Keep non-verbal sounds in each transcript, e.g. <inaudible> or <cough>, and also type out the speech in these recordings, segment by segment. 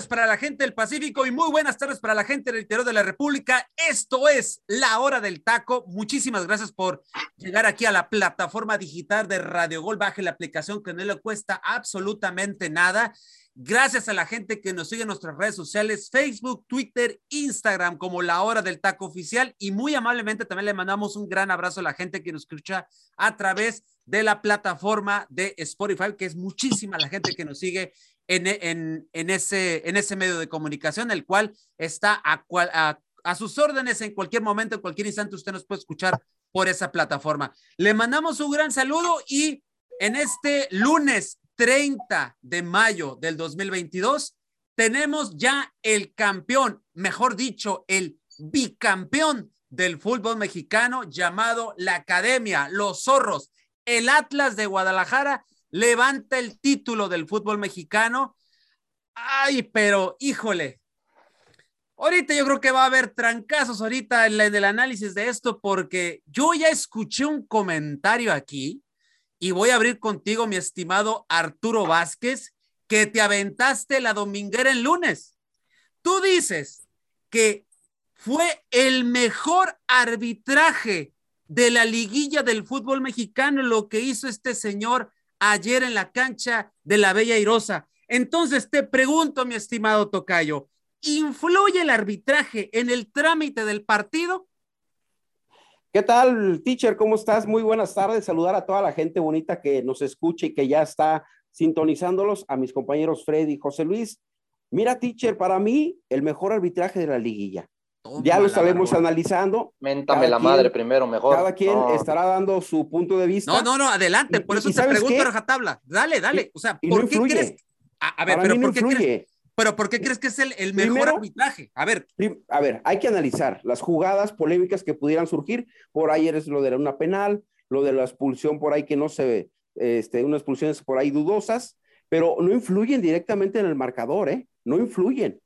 Para la gente del Pacífico y muy buenas tardes para la gente del interior de la República. Esto es La Hora del Taco. Muchísimas gracias por llegar aquí a la plataforma digital de Radio Gol. Baje la aplicación que no le cuesta absolutamente nada. Gracias a la gente que nos sigue en nuestras redes sociales, Facebook, Twitter, Instagram, como La Hora del Taco Oficial. Y muy amablemente también le mandamos un gran abrazo a la gente que nos escucha a través de la plataforma de Spotify, que es muchísima la gente que nos sigue en, ese, en ese medio de comunicación, el cual está a, a, sus órdenes en cualquier momento, en cualquier instante, usted nos puede escuchar por esa plataforma. Le mandamos un gran saludo y en este lunes 30 de mayo del 2022 tenemos ya el campeón, mejor dicho, el bicampeón del fútbol mexicano llamado la Academia, los Zorros, el Atlas de Guadalajara levanta el título del fútbol mexicano. Ay, pero híjole. Ahorita yo creo que va a haber trancazos ahorita en, el análisis de esto porque yo ya escuché un comentario aquí y voy a abrir contigo, mi estimado Arturo Vázquez, que te aventaste la dominguera el lunes. Tú dices que fue el mejor arbitraje de la liguilla del fútbol mexicano lo que hizo este señor ayer en la cancha de la Bella Irosa. Entonces te pregunto, mi estimado Tocayo, ¿influye el arbitraje en el trámite del partido? ¿Qué tal, teacher? ¿Cómo estás? Muy buenas tardes. Saludar a toda la gente bonita que nos escucha y que ya está sintonizándolos, a mis compañeros Freddy y José Luis. Mira, teacher, para mí, el mejor arbitraje de la liguilla ya lo estaremos analizando. Méntame la madre primero, mejor. Cada quien estará dando su punto de vista. No, no, no, adelante. Por eso te pregunto, Rajatabla. Dale, dale. O sea, ¿por qué crees? A, ver, pero ¿por qué crees? Pero ¿por qué crees que es el, mejor arbitraje? A ver. A ver, hay que analizar las jugadas polémicas que pudieran surgir. Por ahí eres lo de una penal, lo de la expulsión por ahí que no se ve, este, unas expulsiones por ahí dudosas, pero no influyen directamente en el marcador, ¿eh? No influyen.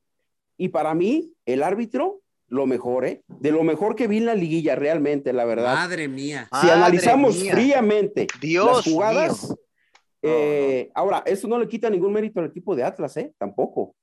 Y para mí, el árbitro lo mejor, ¿eh? De lo mejor que vi en la liguilla, realmente, la verdad. Madre mía. Si analizamos fríamente las jugadas, eh, ahora, eso no le quita ningún mérito al equipo de Atlas, ¿eh? Tampoco.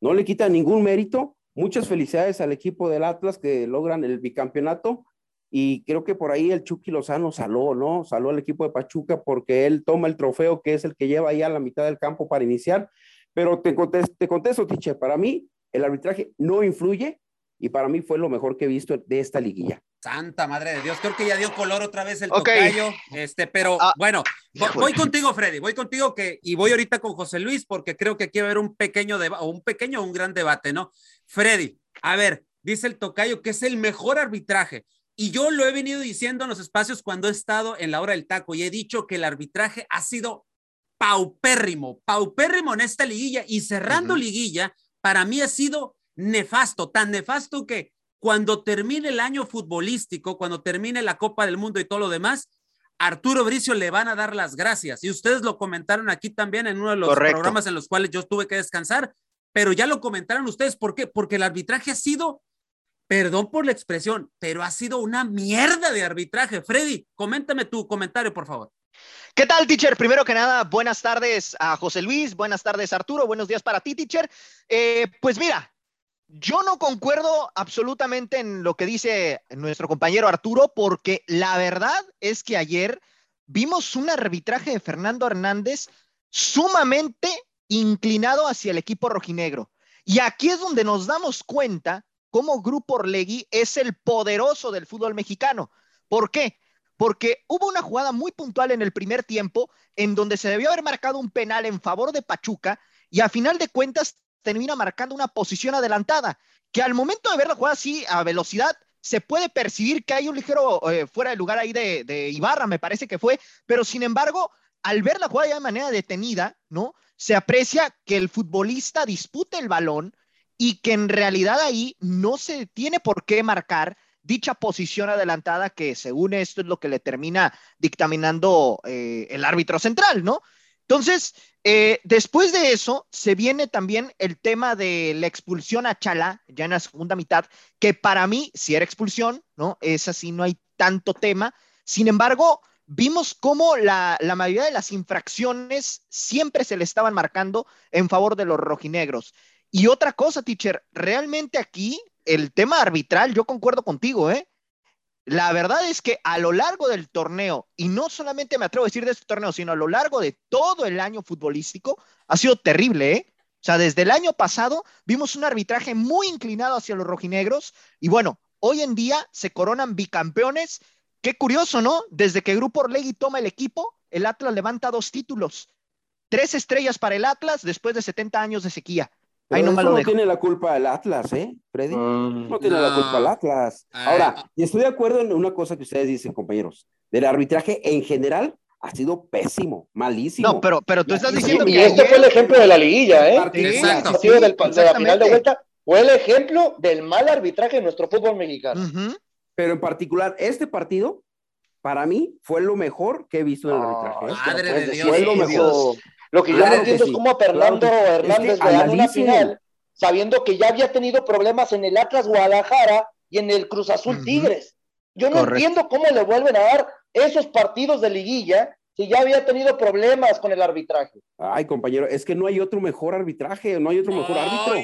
No le quita ningún mérito. Muchas felicidades al equipo del Atlas que logran el bicampeonato. Y creo que por ahí el Chucky Lozano saló, ¿no? Saló al equipo de Pachuca porque él toma el trofeo que es el que lleva ahí a la mitad del campo para iniciar. Pero te contesto, te contesto Tiche, para mí el arbitraje no influye y para mí fue lo mejor que he visto de esta liguilla. Santa madre de Dios, creo que ya dio color otra vez el tocayo, este, pero ah, bueno, voy, contigo, Freddy, voy contigo que, y voy ahorita con José Luis porque creo que aquí va a haber un pequeño debate, un pequeño o un gran debate, ¿no? Freddy, a ver, dice el tocayo que es el mejor arbitraje, y yo lo he venido diciendo en los espacios cuando he estado en la hora del taco, y he dicho que el arbitraje ha sido paupérrimo, paupérrimo en esta liguilla, y cerrando liguilla, para mí ha sido nefasto, tan nefasto que cuando termine el año futbolístico, cuando termine la Copa del Mundo y todo lo demás, Arturo Bricio le van a dar las gracias. Y ustedes lo comentaron aquí también en uno de los programas en los cuales yo tuve que descansar, pero ya lo comentaron ustedes. ¿Por qué? Porque el arbitraje ha sido, perdón por la expresión, pero ha sido una mierda de arbitraje. Freddy, coméntame tu comentario, por favor. ¿Qué tal, teacher? Primero que nada, buenas tardes a José Luis, buenas tardes, Arturo, buenos días para ti, teacher. Eh, pues mira, yo no concuerdo absolutamente en lo que dice nuestro compañero Arturo, porque la verdad es que ayer vimos un arbitraje de Fernando Hernández sumamente inclinado hacia el equipo rojinegro. Y aquí es donde nos damos cuenta cómo Grupo Orlegui es el poderoso del fútbol mexicano. ¿Por qué? Porque hubo una jugada muy puntual en el primer tiempo en donde se debió haber marcado un penal en favor de Pachuca y a final de cuentas termina marcando una posición adelantada, que al momento de ver la jugada así a velocidad, se puede percibir que hay un ligero eh, fuera de lugar ahí de, Ibarra, me parece que fue, pero sin embargo, al ver la jugada ya de manera detenida, ¿no? Se aprecia que el futbolista dispute el balón y que en realidad ahí no se tiene por qué marcar dicha posición adelantada que según esto es lo que le termina dictaminando eh, el árbitro central, ¿no? Entonces, eh, después de eso, se viene también el tema de la expulsión a Chala, ya en la segunda mitad, que para mí, si era expulsión, ¿no? Es así, no hay tanto tema. Sin embargo, vimos cómo la, la, mayoría de las infracciones siempre se le estaban marcando en favor de los rojinegros. Y otra cosa, teacher, realmente aquí el tema arbitral, yo concuerdo contigo, ¿eh? La verdad es que a lo largo del torneo, y no solamente me atrevo a decir de este torneo, sino a lo largo de todo el año futbolístico, ha sido terrible, ¿eh? O sea, desde el año pasado vimos un arbitraje muy inclinado hacia los rojinegros y bueno, hoy en día se coronan bicampeones. Qué curioso, ¿no? Desde que Grupo Orlegui toma el equipo, el Atlas levanta dos títulos. Tres estrellas para el Atlas después de 70 años de sequía. Ahí no, no tiene la culpa el Atlas, ¿eh, Freddy? Mm, no tiene la culpa el Atlas. Ahora, y estoy de acuerdo en una cosa que ustedes dicen, compañeros. Del arbitraje en general ha sido pésimo, malísimo. No, pero, pero tú estás diciendo que. Y este fue el ejemplo de la liguilla, ¿eh? Exacto. Sí, del, de la final de vuelta fue el ejemplo del mal arbitraje de nuestro fútbol mexicano. Pero en particular, este partido, para mí, fue lo mejor que he visto en el arbitraje. ¿eh? Madre de Dios. Fue lo mejor. Lo que yo no entiendo es cómo a Fernando Hernández le dan una final sabiendo que ya había tenido problemas en el Atlas Guadalajara y en el Cruz Azul Tigres. Yo no entiendo cómo le vuelven a dar esos partidos de liguilla si ya había tenido problemas con el arbitraje. Ay, compañero, es que no hay otro mejor arbitraje, no hay otro mejor árbitro.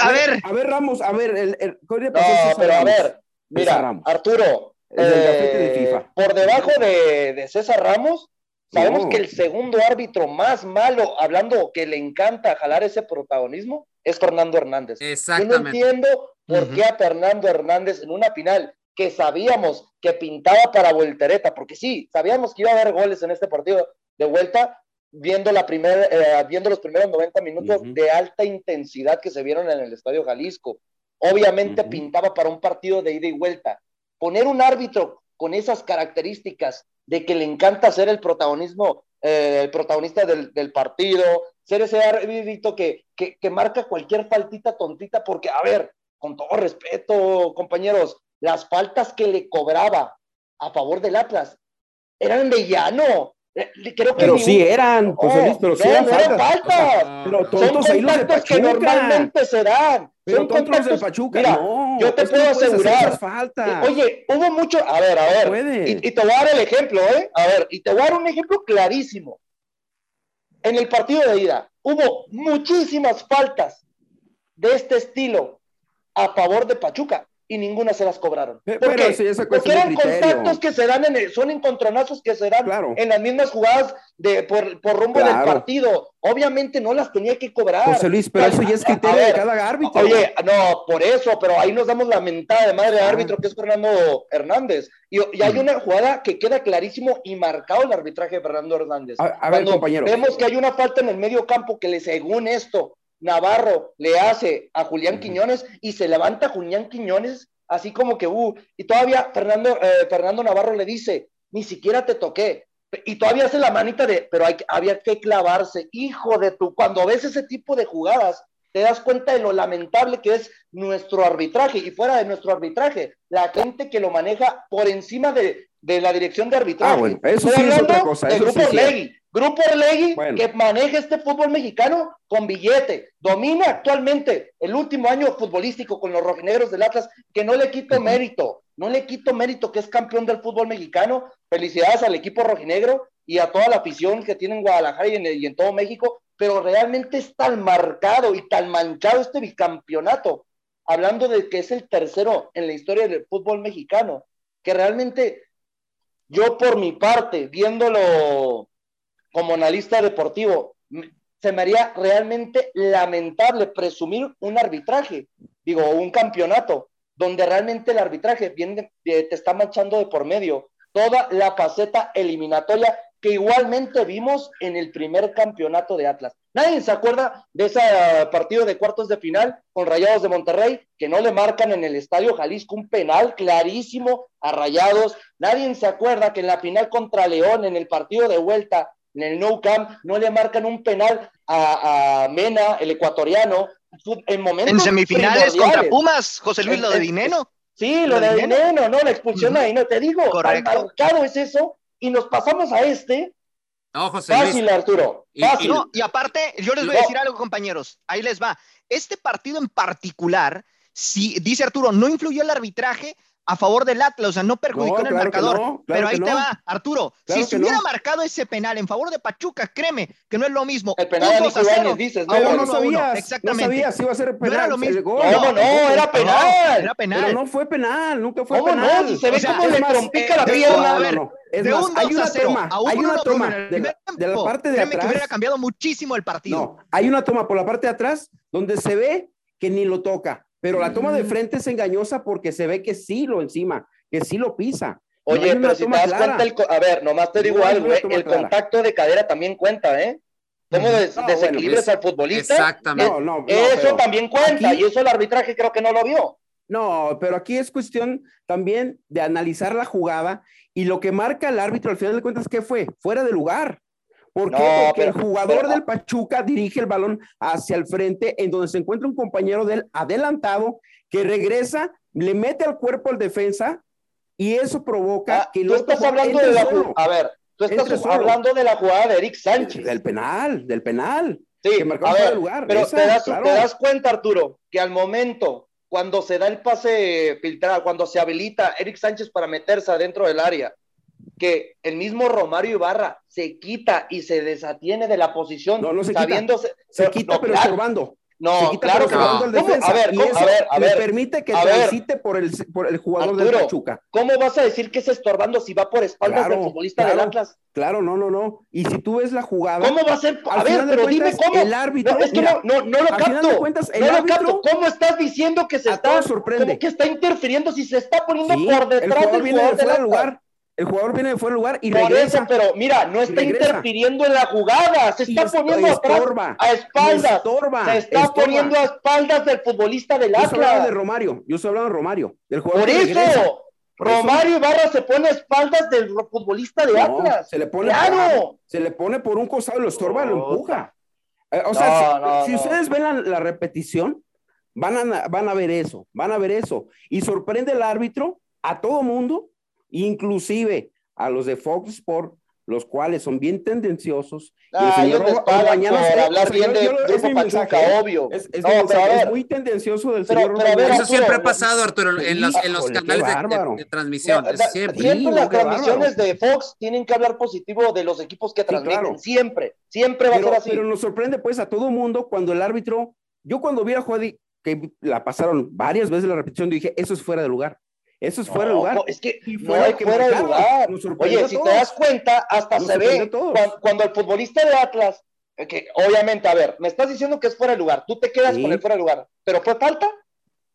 a, ver, a ver, Ramos, a ver, el, el, no, pero a ver, mira, Arturo, eh, por debajo de, de César Ramos, Sabemos que el segundo árbitro más malo, hablando que le encanta jalar ese protagonismo, es Fernando Hernández. Exactamente. Yo no entiendo por qué a Fernando Hernández en una final que sabíamos que pintaba para voltereta, porque sí, sabíamos que iba a haber goles en este partido de vuelta, viendo, la primera, eh, viendo los primeros 90 minutos de alta intensidad que se vieron en el Estadio Jalisco. Obviamente pintaba para un partido de ida y vuelta. Poner un árbitro con esas características de que le encanta ser el protagonismo, eh, el protagonista del, partido, ser ese árbitro que, que, marca cualquier faltita tontita, porque, a ver, con todo respeto, compañeros, las faltas que le cobraba a favor del Atlas eran de llano. Eh, creo que pero sí eran, José pero sí eran faltas. Pero son contactos que normalmente se dan. Pero son contactos del Pachuca, no, yo te puedo asegurar. Falta. Oye, hubo mucho, a ver, a ver, y, y, te voy a dar el ejemplo, ¿eh? A ver, y te voy a dar un ejemplo clarísimo. En el partido de ida, hubo muchísimas faltas de este estilo a favor de Pachuca y ninguna se las cobraron. ¿Por Porque eran contactos que se dan en el, son encontronazos que se dan en las mismas jugadas de por, por rumbo del partido. Obviamente no las tenía que cobrar. José Luis, pero eso ya es criterio de cada árbitro. Oye, no, por eso, pero ahí nos damos la mentada de madre de ah. árbitro que es Fernando Hernández. Y, hay mm. una jugada que queda clarísimo y marcado el arbitraje de Fernando Hernández. A, ver, compañero. Vemos que hay una falta en el medio campo que le, según esto, Navarro le hace a Julián Quiñones y se levanta Julián Quiñones así como que, uh, y todavía Fernando, eh, Fernando Navarro le dice, ni siquiera te toqué, y todavía hace la manita de, pero hay, había que clavarse, hijo de tu, cuando ves ese tipo de jugadas, te das cuenta de lo lamentable que es nuestro arbitraje, y fuera de nuestro arbitraje, la gente que lo maneja por encima de, la dirección de arbitraje. Ah, bueno, eso sí es otra cosa. Eso grupo sí Grupo Orlegui, que maneja este fútbol mexicano con billete, domina actualmente el último año futbolístico con los rojinegros del Atlas, que no le quito mérito, no le quito mérito que es campeón del fútbol mexicano. Felicidades al equipo rojinegro y a toda la afición que tiene en Guadalajara y en, y en todo México, pero realmente es tan marcado y tan manchado este bicampeonato, hablando de que es el tercero en la historia del fútbol mexicano, que realmente yo por mi parte, viéndolo como analista deportivo, se me haría realmente lamentable presumir un arbitraje, digo, un campeonato, donde realmente el arbitraje viene, te está manchando de por medio toda la faceta eliminatoria que igualmente vimos en el primer campeonato de Atlas. Nadie se acuerda de ese partido de cuartos de final con Rayados de Monterrey, que no le marcan en el Estadio Jalisco un penal clarísimo a Rayados. Nadie se acuerda que en la final contra León, en el partido de vuelta, en el No Camp, no le marcan un penal a, Mena, el ecuatoriano, en momentos En semifinales contra Pumas, José Luis, lo de Dineno. Sí, lo, de Dineno, ¿no? La expulsión de Dineno, te digo, Correcto. marcado es eso, y nos pasamos a este. No, José Fácil, Arturo. Fácil. Y, aparte, yo les voy a decir algo, compañeros. Ahí les va. Este partido en particular, si dice Arturo, no influyó el arbitraje, a favor del Atlas, o sea, no perjudicó en el marcador. pero ahí te va, Arturo. si se hubiera marcado ese penal en favor de Pachuca, créeme que no es lo mismo. El penal de dices, no, no, sabías, Exactamente. no sabías si iba a ser penal. No era lo mismo. No, no, era penal. Era penal. Pero no fue penal, nunca fue ¿Cómo penal. No, si se ve cómo le trompica la pierna. A ver, es más, hay una toma, hay una toma de, de, la parte de atrás. que hubiera cambiado muchísimo el partido. No, hay una toma por la parte de atrás donde se ve que ni lo toca. Pero la toma de frente es engañosa porque se ve que sí lo encima que sí lo pisa. Oye, pero si te das cuenta, el, a ver, nomás te digo algo, ¿eh? el contacto de cadera también cuenta, ¿eh? ¿Cómo desequilibras al futbolista? Exactamente. eso también cuenta, y eso el arbitraje creo que no lo vio. No, pero aquí es cuestión también de analizar la jugada y lo que marca el árbitro al final de cuentas, ¿qué fue? Fuera de lugar. ¿Por qué? Porque el jugador del Pachuca dirige el balón hacia el frente, en donde se encuentra un compañero del adelantado que regresa, le mete al cuerpo al defensa y eso provoca ah, que tú estás hablando de la. A ver, tú estás hablando de la jugada de Eric Sánchez. Del penal, del penal. Sí, a ver, lugar. Pero te, das, te das cuenta, Arturo, que al momento, cuando se da el pase filtrado, cuando se habilita Eric Sánchez para meterse adentro del área, que el mismo Romario Ibarra se quita y se desatiene de la posición, no, no se quita. Se quita, pero estorbando. No, claro que no. A ver, a ver, a ver. permite que transite por el, por el jugador de Pachuca. ¿Cómo vas a decir que es estorbando si va por espaldas del futbolista del Atlas? Claro, no, no, no. Y si tú ves la jugada. ¿Cómo va a ser? A ver, pero dime cómo. El árbitro. es que no, no, no lo capto. Cuentas, el no lo capto. ¿Cómo estás diciendo que se está. sorprende. que está interfiriendo si se está poniendo por detrás del jugador del lugar? El jugador viene de fuera del lugar y regresa. pero mira, no está interfiriendo en la jugada, se está poniendo a espaldas. se está poniendo a espaldas del futbolista del Atlas. Yo estoy de Romario, yo estoy hablando de Romario, del jugador Por eso, Romario Ibarra se pone a espaldas del futbolista de Atlas. Se le pone, claro. se le pone por un costado, lo estorba, lo empuja. Eh, o sea, si, ustedes ven la, la, repetición, van a, van a ver eso, van a ver eso. Y sorprende el árbitro a todo mundo inclusive a los de Fox Sport, los cuales son bien tendenciosos. Ah, y el señor mañana por hablar bien de Grupo Pachuca, ¿eh? obvio. Es, es, es, muy tendencioso del señor pero Eso siempre ha pasado, Arturo, en los, en los canales de, transmisión. siempre. siempre las transmisiones de Fox tienen que hablar positivo de los equipos que transmiten. Siempre, siempre va a ser así. Pero nos sorprende pues a todo mundo cuando el árbitro, yo cuando vi a Juadi, que la pasaron varias veces la repetición, dije, eso es fuera de lugar. Eso es fuera de lugar. Es que no hay fuera de lugar. Oye, si te das cuenta, hasta se ve cuando, el futbolista de Atlas, eh, que obviamente, a ver, me estás diciendo que es fuera de lugar, tú te quedas con el fuera de lugar, pero fue falta.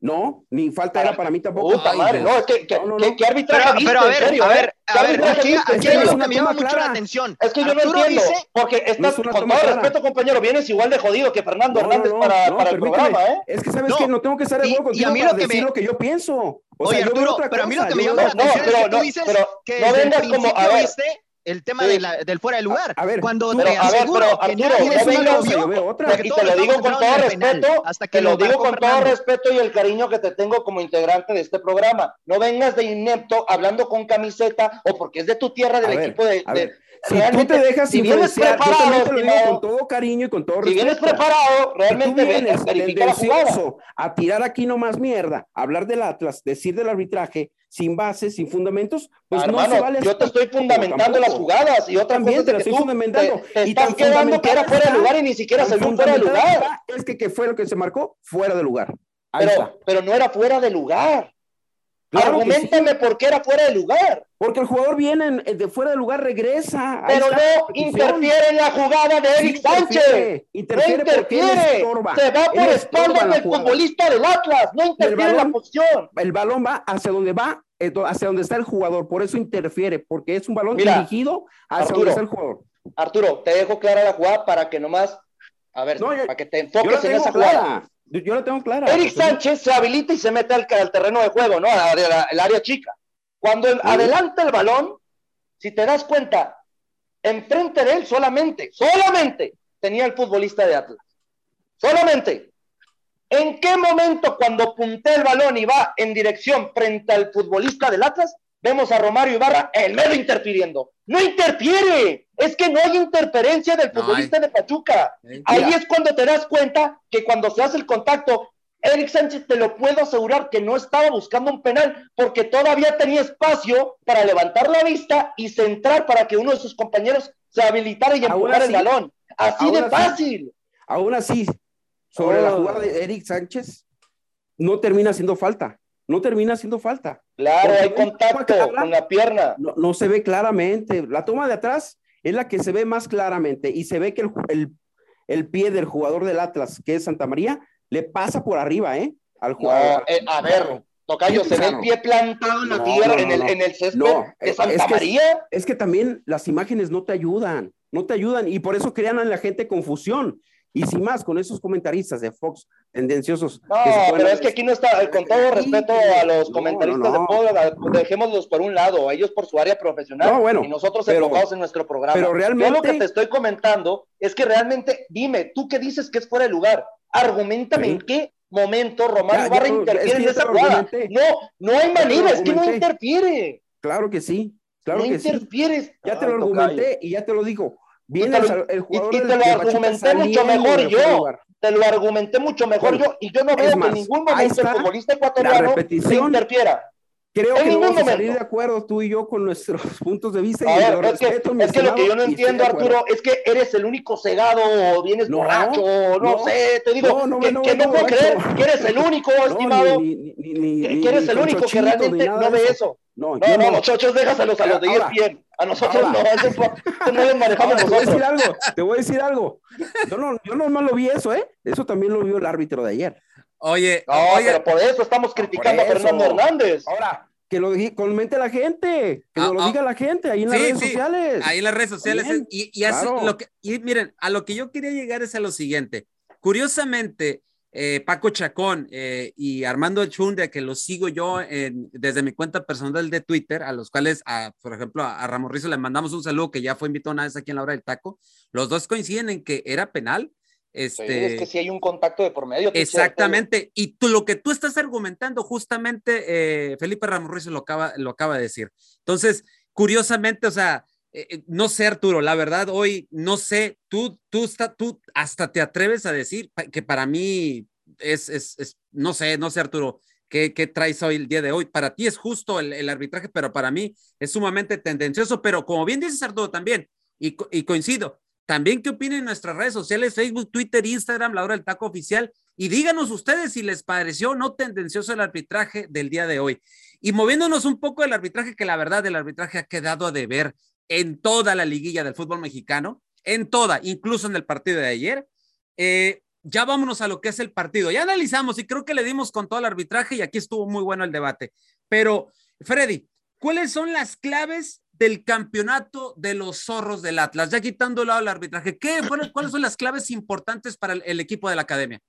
No, ni falta era para mí tampoco. Puta madre, no, es que, que, no, no, que, arbitraje pero, a ver, a ver, a ver, aquí, aquí hay algo que me llama mucho la atención. Es que yo no entiendo, porque estás, con todo respeto, compañero, vienes igual de jodido que Fernando Hernández para, para el programa, ¿eh? Es que sabes que no tengo que estar de acuerdo contigo a mí para decir lo que yo pienso. Oye, Arturo, pero a mí lo que me llama la atención es que tú dices que no vengas como, a ver, el tema de la, del fuera de lugar. A, ver, cuando te aseguro a ver, pero, Arturo, que no yo veo otra. Y te lo digo con todo respeto, hasta que te lo digo con todo respeto y el cariño que te tengo como integrante de este programa. No vengas de inepto hablando con camiseta o porque es de tu tierra del equipo de, si tú te dejas si vienes preparado, te lo digo con todo cariño y con todo respeto. Si vienes preparado, realmente vienes tendencioso a tirar aquí nomás mierda, hablar del Atlas, decir del arbitraje, sin bases, sin fundamentos, pues no se vale. Yo te estoy fundamentando las jugadas y otra también te las estoy fundamentando. Te, y están quedando que era fuera de lugar y ni siquiera se vio fuera de lugar. Es que, que fue lo que se marcó fuera de lugar. pero, pero no era fuera de lugar. Argumentame por qué era fuera de lugar. Porque el jugador viene de fuera de lugar, regresa. Pero no interfiere en la jugada de Eric Sánchez. Interfiere no interfiere. Se va por espaldas del futbolista del Atlas. No interfiere en la posición. El balón va hacia donde va, eh, hacia donde está el jugador. Por eso interfiere, porque es un balón dirigido hacia donde está el jugador. Arturo, te dejo clara la jugada para que nomás, a ver, para que te enfoques en esa jugada. Yo, lo tengo clara. Eric Sánchez se habilita y se mete al, terreno de juego, ¿no? Al área chica. Cuando adelanta el balón, si te das cuenta, enfrente de él solamente, solamente tenía el futbolista de Atlas. Solamente. ¿En qué momento cuando punté el balón y va en dirección frente al futbolista del Atlas, vemos a Romario Ibarra el medio interfiriendo? No interfiere, es que no hay interferencia del futbolista de Pachuca. Ahí es cuando te das cuenta que cuando se hace el contacto, Eric Sánchez te lo puedo asegurar que no estaba buscando un penal porque todavía tenía espacio para levantar la vista y centrar para que uno de sus compañeros se habilitara y empujara el balón. Así de fácil. aún así, sobre la oh. jugada de Eric Sánchez, no termina haciendo falta. No termina haciendo falta. Claro, hay contacto con la pierna. No, se ve claramente. La toma de atrás es la que se ve más claramente y se ve que el, el pie del jugador del Atlas, que es Santa María, le pasa por arriba, ¿eh? Al jugador. Eh, a ver, Tocayo, se ve el pie plantado en la tierra, en, el, en el césped de Santa es María. Es que también las imágenes no te ayudan, no te ayudan, y por eso crean en la gente confusión. Y sin más, con esos comentaristas de Fox tendenciosos. No, pero es que aquí no está, con todo respeto a los comentaristas de Fox, dejémoslos por un lado, ellos por su área profesional bueno, y nosotros enfocados en nuestro programa. Pero realmente. Yo lo que te estoy comentando es que realmente, dime, tú qué dices que es fuera de lugar, argumentame en qué momento Romario Barra interfiere en esa jugada. No, no hay manera, es que no interfiere. Claro que sí, claro no que interfieres. Ya te lo argumenté y ya te lo digo. Viene y te lo, el jugador y, te lo argumenté mucho mejor yo. Te lo argumenté mucho mejor yo y yo no veo que en ningún momento el futbolista ecuatoriano se interfiera. Creo que vamos a salir de acuerdo tú y yo con nuestros <laughs> puntos de vista. Y es, que, es que lo que yo no entiendo, Arturo, es que eres el único cegado, o vienes borracho, no, sé, te digo, que, no, que no puedo creer que eres el único, <laughs> estimado, que eres el único que realmente no ve eso. No, no, no, muchachos, déjaselos a los de bien. A nosotros no, eso, no lo <laughs> manejamos Te voy a decir algo, te voy a decir algo. Yo no, yo no lo vi eso, ¿eh? Eso también lo vio el árbitro de ayer. Oye, no, pero por eso estamos criticando a Fernando Hernández. Ahora, que lo comente la gente, que ah, lo ah. diga la gente ahí en las redes sociales. Ahí en las redes sociales. y, y, lo que, y miren, a lo que yo quería llegar es a lo siguiente. Curiosamente, eh, Paco Chacón eh, y Armando Chundia, que los sigo yo desde mi cuenta personal de Twitter, a los cuales, a, por ejemplo, a, Ramos Rizo le mandamos un saludo que ya fue invitado una vez aquí en la hora del taco. Los dos coinciden en que era penal este, es que si hay un contacto de por medio. Exactamente. Y tú, lo que tú estás argumentando, justamente eh, Felipe Ramos Ruiz lo acaba, lo acaba de decir. Entonces, curiosamente, o sea, eh, eh, no sé, Arturo, la verdad, hoy no sé, tú, tú, está, tú hasta te atreves a decir que para mí es, es, no sé, no sé, Arturo, ¿qué, ¿qué, traes hoy el día de hoy? Para ti es justo el, el, arbitraje, pero para mí es sumamente tendencioso, pero como bien dices, Arturo, también, y, y coincido, también qué opinen en nuestras redes sociales, Facebook, Twitter, Instagram, la hora del taco oficial. Y díganos ustedes si les pareció no tendencioso el arbitraje del día de hoy. Y moviéndonos un poco del arbitraje, que la verdad el arbitraje ha quedado a deber en toda la liguilla del fútbol mexicano, en toda, incluso en el partido de ayer. Eh, ya vámonos a lo que es el partido. Ya analizamos y creo que le dimos con todo el arbitraje y aquí estuvo muy bueno el debate. Pero, Freddy, ¿cuáles son las claves del campeonato de los zorros del Atlas, ya quitando lado el arbitraje, ¿qué, ¿cuáles son las claves importantes para el, equipo de la academia?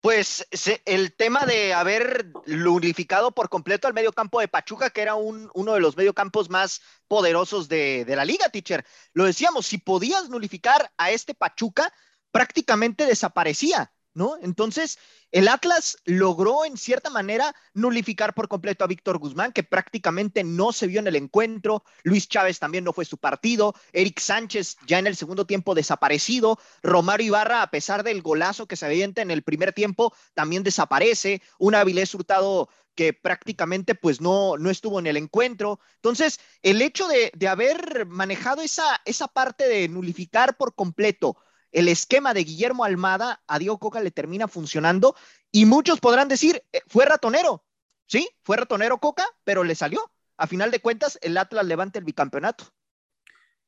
Pues el tema de haber unificado por completo al medio campo de Pachuca, que era un, uno de los mediocampos más poderosos de, de, la liga, teacher. Lo decíamos, si podías nulificar a este Pachuca, prácticamente desaparecía. ¿No? Entonces, el Atlas logró en cierta manera nulificar por completo a Víctor Guzmán, que prácticamente no se vio en el encuentro. Luis Chávez también no fue su partido. Eric Sánchez ya en el segundo tiempo desaparecido. Romario Ibarra, a pesar del golazo que se avienta en el primer tiempo, también desaparece. Un Avilés Hurtado que prácticamente pues no, no estuvo en el encuentro. Entonces, el hecho de, de haber manejado esa, esa parte de nulificar por completo el esquema de Guillermo Almada a Diego Coca le termina funcionando y muchos podrán decir, eh, fue ratonero, sí, fue ratonero Coca, pero le salió. A final de cuentas, el Atlas levanta el bicampeonato.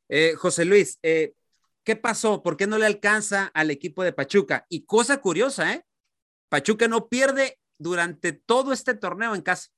Eh, José Luis, eh, ¿qué pasó? ¿Por qué no le alcanza al equipo de Pachuca? Y cosa curiosa, ¿eh? Pachuca no pierde durante todo este torneo en casa.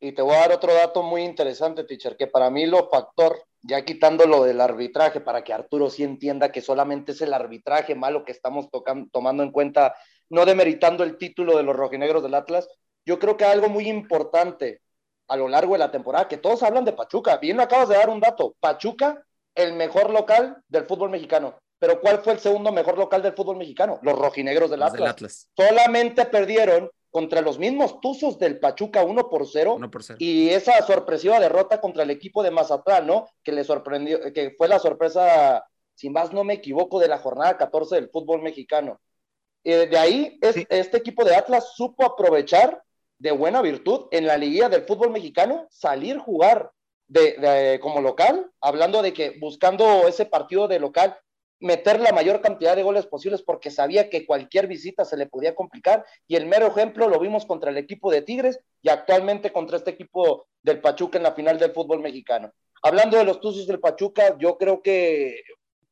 Y te voy a dar otro dato muy interesante, teacher, que para mí lo factor ya quitando lo del arbitraje, para que Arturo sí entienda que solamente es el arbitraje malo que estamos tocando, tomando en cuenta, no demeritando el título de los rojinegros del Atlas, yo creo que algo muy importante a lo largo de la temporada, que todos hablan de Pachuca, bien acabas de dar un dato, Pachuca el mejor local del fútbol mexicano. Pero ¿cuál fue el segundo mejor local del fútbol mexicano? Los rojinegros del Atlas. Solamente perdieron contra los mismos Tuzos del Pachuca 1 por 0, y esa sorpresiva derrota contra el equipo de Mazatlán, ¿no? Que le sorprendió, que fue la sorpresa, si más no me equivoco, de la jornada 14 del fútbol mexicano. Eh, de ahí, este equipo de Atlas supo aprovechar de buena virtud en la liguilla del fútbol mexicano, salir jugar de, como local, hablando de que buscando ese partido de local, meter la mayor cantidad de goles posibles porque sabía que cualquier visita se le podía complicar y el mero ejemplo lo vimos contra el equipo de Tigres y actualmente contra este equipo del Pachuca en la final del fútbol mexicano. Hablando de los Tuzos del Pachuca, yo creo que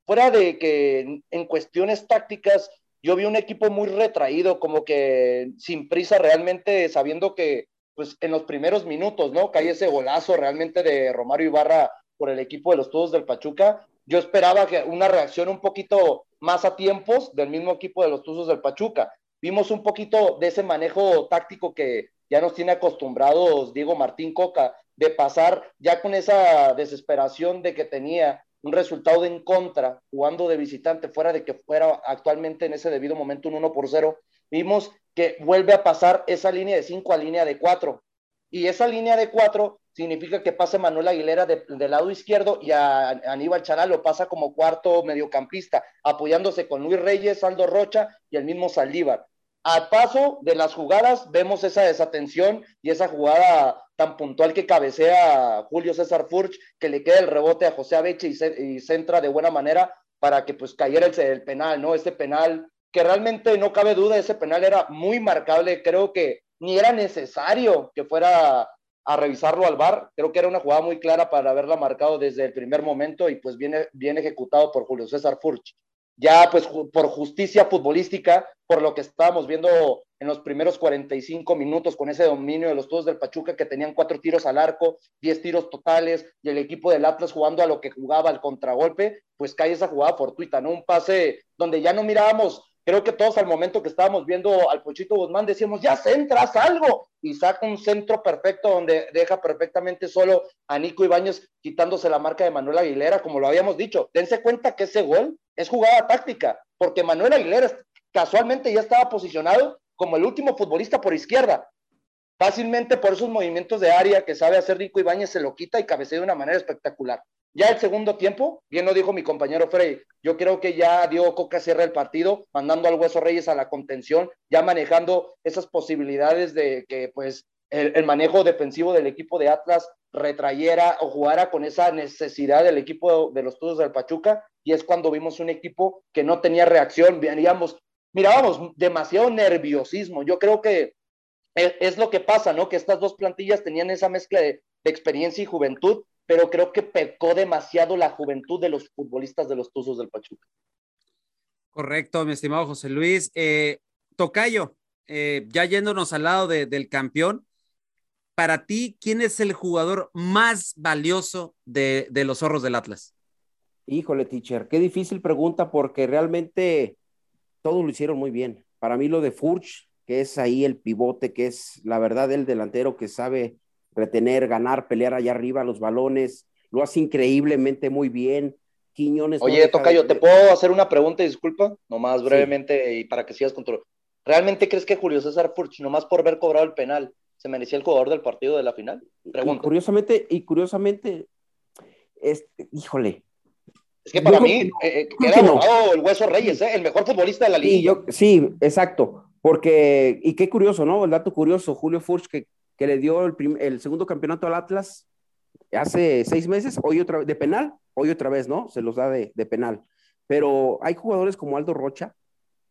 fuera de que en cuestiones tácticas yo vi un equipo muy retraído, como que sin prisa realmente, sabiendo que pues en los primeros minutos, ¿no? Cae ese golazo realmente de Romario Ibarra por el equipo de los Tuzos del Pachuca. Yo esperaba que una reacción un poquito más a tiempos del mismo equipo de los Tuzos del Pachuca. Vimos un poquito de ese manejo táctico que ya nos tiene acostumbrados Diego Martín Coca, de pasar ya con esa desesperación de que tenía un resultado en contra, jugando de visitante, fuera de que fuera actualmente en ese debido momento un 1 por 0, vimos que vuelve a pasar esa línea de 5 a línea de 4. Y esa línea de 4 significa que pase Manuel Aguilera del lado izquierdo y a, Aníbal Charal lo pasa como cuarto mediocampista, apoyándose con Luis Reyes, Aldo Rocha y el mismo Saldívar. Al paso de las jugadas vemos esa desatención y esa jugada tan puntual que cabecea Julio César Furch, que le queda el rebote a José Abeche y, centra de buena manera para que pues cayera el, penal, ¿no? Este penal que realmente no cabe duda, ese penal era muy marcable, creo que ni era necesario que fuera a revisarlo al bar, creo que era una jugada muy clara para haberla marcado desde el primer momento y pues viene bien ejecutado por Julio César Furch ya pues por justicia futbolística, por lo que estábamos viendo en los primeros 45 minutos con ese dominio de los todos del Pachuca que tenían cuatro tiros al arco, diez tiros totales y el equipo del Atlas jugando a lo que jugaba al contragolpe, pues cae esa jugada fortuita, ¿no? Un pase donde ya no mirábamos, creo que todos al momento que estábamos viendo al Pochito Guzmán decíamos, ya centras algo, y saca un centro perfecto donde deja perfectamente solo a Nico Ibáñez quitándose la marca de Manuel Aguilera, como lo habíamos dicho. Dense cuenta que ese gol es jugada táctica, porque Manuel Aguilera casualmente ya estaba posicionado como el último futbolista por izquierda. Fácilmente por esos movimientos de área que sabe hacer Nico Ibáñez se lo quita y cabecea de una manera espectacular. Ya el segundo tiempo, bien lo dijo mi compañero Frey, yo creo que ya dio Coca cierra el partido, mandando al Hueso Reyes a la contención, ya manejando esas posibilidades de que pues el, manejo defensivo del equipo de Atlas retrayera o jugara con esa necesidad del equipo de, los Tuzos del Pachuca, y es cuando vimos un equipo que no tenía reacción, veníamos, mirábamos demasiado nerviosismo. Yo creo que es, lo que pasa, ¿no? Que estas dos plantillas tenían esa mezcla de, experiencia y juventud, pero creo que pecó demasiado la juventud de los futbolistas de los Tuzos del Pachuca. Correcto, mi estimado José Luis. Eh, Tocayo, eh, ya yéndonos al lado del campeón, para ti, ¿quién es el jugador más valioso de, los zorros del Atlas? Híjole, teacher, qué difícil pregunta porque realmente todos lo hicieron muy bien. Para mí lo de Furch, que es ahí el pivote, que es la verdad el delantero que sabe retener, ganar, pelear allá arriba los balones, lo hace increíblemente muy bien. Quiñones. Oye, Tocayo, ¿te puedo hacer una pregunta disculpa? Nomás brevemente y para que sigas con tu... ¿Realmente crees que Julio César Furch, nomás por haber cobrado el penal, se merecía el jugador del partido de la final? Y curiosamente, y curiosamente, este, híjole. Es que para mí, eh, eh, era el Hueso Reyes, ¿eh? el mejor futbolista de la liga. Sí, sí, exacto. Porque, y qué curioso, ¿no? El dato curioso, Julio Furch, que, que le dio el, segundo campeonato al Atlas hace seis meses, hoy otra vez, de penal, hoy otra vez, ¿no? Se los da de, penal. Pero hay jugadores como Aldo Rocha,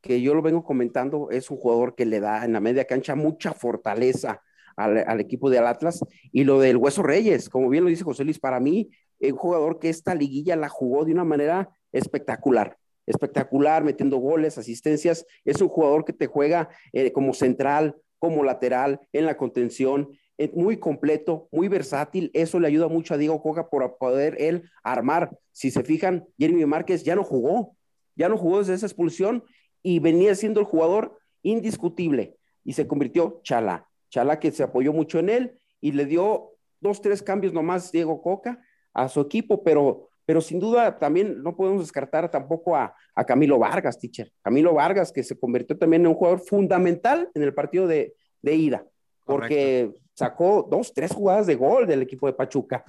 que yo lo vengo comentando, es un jugador que le da en la media cancha mucha fortaleza al, equipo de Atlas. Y lo del Hueso Reyes, como bien lo dice José Luis, para mí, es un jugador que esta liguilla la jugó de una manera espectacular espectacular, metiendo goles, asistencias. Es un jugador que te juega eh, como central, como lateral, en la contención, eh, muy completo, muy versátil. Eso le ayuda mucho a Diego Coca por poder él armar. Si se fijan, Jeremy Márquez ya no jugó, ya no jugó desde esa expulsión y venía siendo el jugador indiscutible y se convirtió Chala. Chala que se apoyó mucho en él y le dio dos, tres cambios nomás Diego Coca a su equipo, pero pero sin duda también no podemos descartar tampoco a, Camilo Vargas, teacher. Camilo Vargas, que se convirtió también en un jugador fundamental en el partido de, ida, porque sacó dos, tres jugadas de gol del equipo de Pachuca.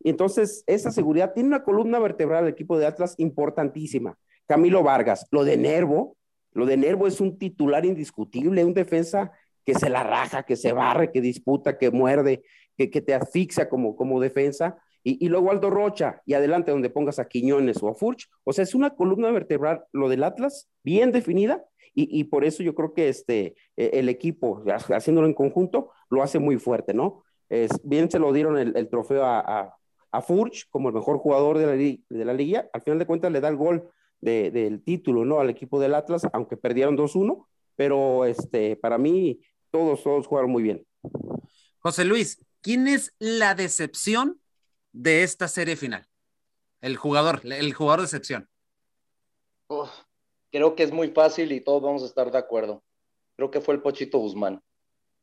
Y entonces, esa seguridad tiene una columna vertebral del equipo de Atlas importantísima. Camilo Vargas, lo de Nervo, lo de Nervo es un titular indiscutible, un defensa que se la raja, que se barre, que disputa, que muerde, que, que te asfixia como, como defensa. Y, luego Aldo Rocha, y adelante donde pongas a Quiñones o a Furch. O sea, es una columna vertebral, lo del Atlas, bien definida, y, por eso yo creo que este, e, el equipo, haciéndolo en conjunto, lo hace muy fuerte, ¿no? Bien se lo dieron el, trofeo a, a, Furch como el mejor jugador de la, de la liga, al final de cuentas le da el gol de, del título, ¿no? Al equipo del Atlas, aunque perdieron 2-1, pero este, para mí todos, todos jugaron muy bien. José Luis, ¿quién es la decepción de esta serie final? El jugador, el jugador de excepción. creo que es muy fácil y todos vamos a estar de acuerdo. Creo que fue el Pochito Guzmán.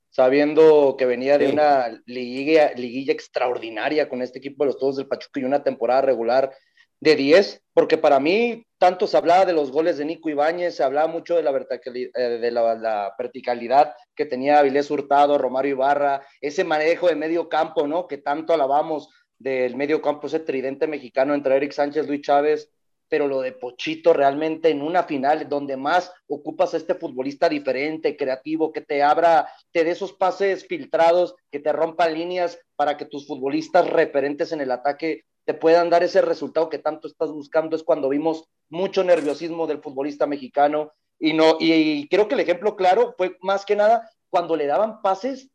Sabiendo que venía de una liguilla, liguilla, extraordinaria con este equipo de los Todos del Pachuca y una temporada regular de 10, porque para mí tanto se hablaba de los goles de Nico Ibáñez, se hablaba mucho de la, verticalidad, eh, de la, verticalidad que tenía Avilés Hurtado, Romario Ibarra, ese manejo de medio campo, ¿no? Que tanto alabamos del medio campo, ese tridente mexicano entre Eric Sánchez, Luis Chávez, pero lo de Pochito realmente en una final donde más ocupas a este futbolista diferente, creativo, que te abra, te dé esos pases filtrados, que te rompan líneas para que tus futbolistas referentes en el ataque te puedan dar ese resultado que tanto estás buscando, es cuando vimos mucho nerviosismo del futbolista mexicano. Y no y creo que el ejemplo claro fue más que nada cuando le daban pases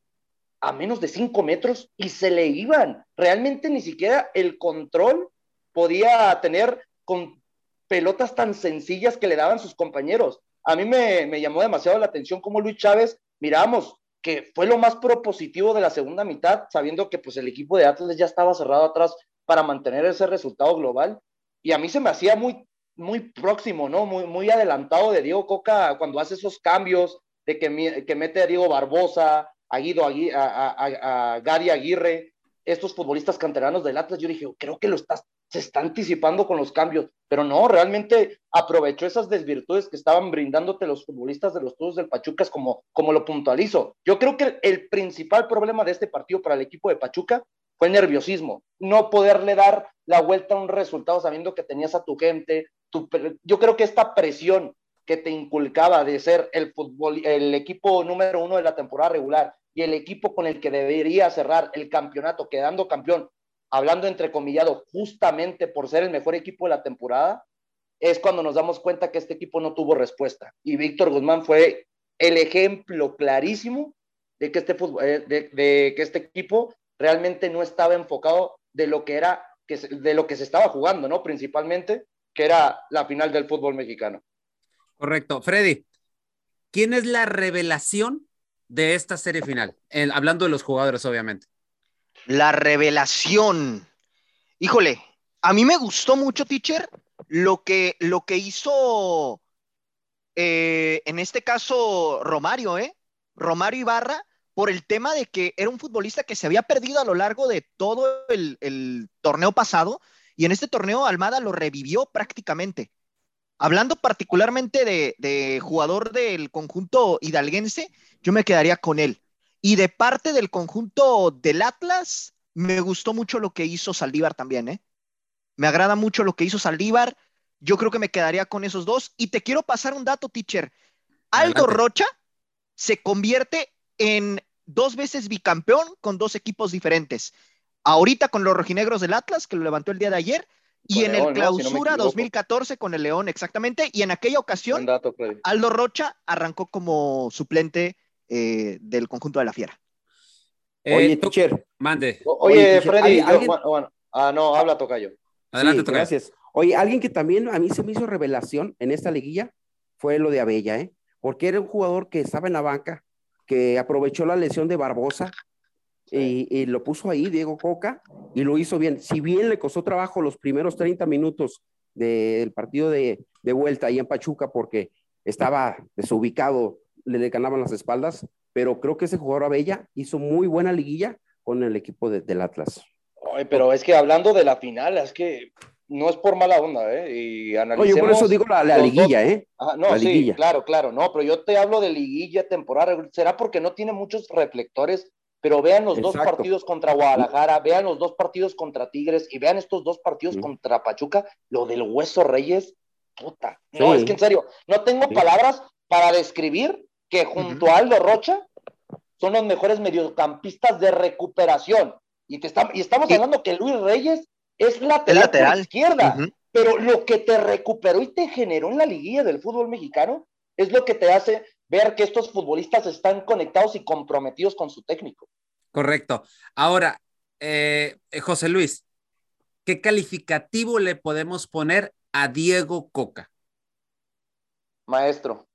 a menos de cinco metros y se le iban. Realmente ni siquiera el control podía tener con pelotas tan sencillas que le daban sus compañeros. A mí me, me llamó demasiado la atención como Luis Chávez, miramos que fue lo más propositivo de la segunda mitad, sabiendo que pues el equipo de Atlas ya estaba cerrado atrás para mantener ese resultado global. Y a mí se me hacía muy, muy próximo, ¿no? Muy, muy adelantado de Diego Coca cuando hace esos cambios, de que, que mete a Diego Barbosa, a Guido, a, a, a, Gary Aguirre, estos futbolistas canteranos del Atlas. Yo dije, creo que lo estás, se está anticipando con los cambios, pero no, realmente aprovechó esas desvirtudes que estaban brindándote los futbolistas de los todos del Pachuca, como, como lo puntualizo. Yo creo que el principal problema de este partido para el equipo de Pachuca fue nerviosismo, no poderle dar la vuelta a un resultado sabiendo que tenías a tu gente, yo creo que esta presión que te inculcaba de ser el fútbol, el equipo número uno de la temporada regular y el equipo con el que debería cerrar el campeonato quedando campeón, hablando entrecomillado justamente por ser el mejor equipo de la temporada, es cuando nos damos cuenta que este equipo no tuvo respuesta. Y Víctor Guzmán fue el ejemplo clarísimo de que este, eh, de que este equipo realmente no estaba enfocado de lo que era, de lo que se estaba jugando, ¿no? Principalmente, que era la final del fútbol mexicano. Correcto. Freddy, ¿quién es la revelación de esta serie final? hablando de los jugadores, obviamente. La revelación. Híjole, a mí me gustó mucho, teacher, lo que, lo que hizo, eh, en este caso, Romario, ¿eh? Romario Ibarra, por el tema de que era un futbolista que se había perdido a lo largo de todo el, torneo pasado y en este torneo Almada lo revivió prácticamente. Hablando particularmente de, jugador del conjunto hidalguense, yo me quedaría con él. Y de parte del conjunto del Atlas, me gustó mucho lo que hizo Saldívar también, ¿eh? Me agrada mucho lo que hizo Saldívar. Yo creo que me quedaría con esos dos. Y te quiero pasar un dato, teacher. Aldo Rocha se convierte en dos veces bicampeón con dos equipos diferentes. Ahorita con los rojinegros del Atlas, que lo levantó el día de ayer, y en el clausura 2014 con el León, exactamente. Y en aquella ocasión, Aldo Rocha arrancó como suplente eh, del conjunto de la Fiera. Eh, Oye, teacher. Mande. Oye, Freddy, bueno, ah, no, habla Tocayo. Adelante, Tocayo. Gracias. Oye, alguien que también a mí se me hizo revelación en esta liguilla fue lo de Abella, ¿eh? Porque era un jugador que estaba en la banca, que aprovechó la lesión de Barbosa y, lo puso ahí, Diego Coca, y lo hizo bien. Si bien le costó trabajo los primeros 30 minutos del partido de, vuelta ahí en Pachuca porque estaba desubicado, le ganaban las espaldas, pero creo que ese jugador Abella hizo muy buena liguilla con el equipo del Atlas. pero es que hablando de la final, es que no es por mala onda, ¿eh? Y Oye, por eso digo la, liguilla, ¿eh? no, sí, claro, claro, no, pero yo te hablo de liguilla temporada, será porque no tiene muchos reflectores, pero vean los dos partidos contra Guadalajara, vean los dos partidos contra Tigres y vean estos dos partidos contra Pachuca, lo del Hueso Reyes, puta. No, es que en serio, no tengo palabras para describir que junto a Aldo Rocha son los mejores mediocampistas de recuperación. Y, te y estamos hablando que Luis Reyes es lateral, lateral. izquierda, pero lo que te recuperó y te generó en la liguilla del fútbol mexicano es lo que te hace ver que estos futbolistas están conectados y comprometidos con su técnico. Correcto. Ahora, eh, José Luis, ¿qué calificativo le podemos poner a Diego Coca? Maestro,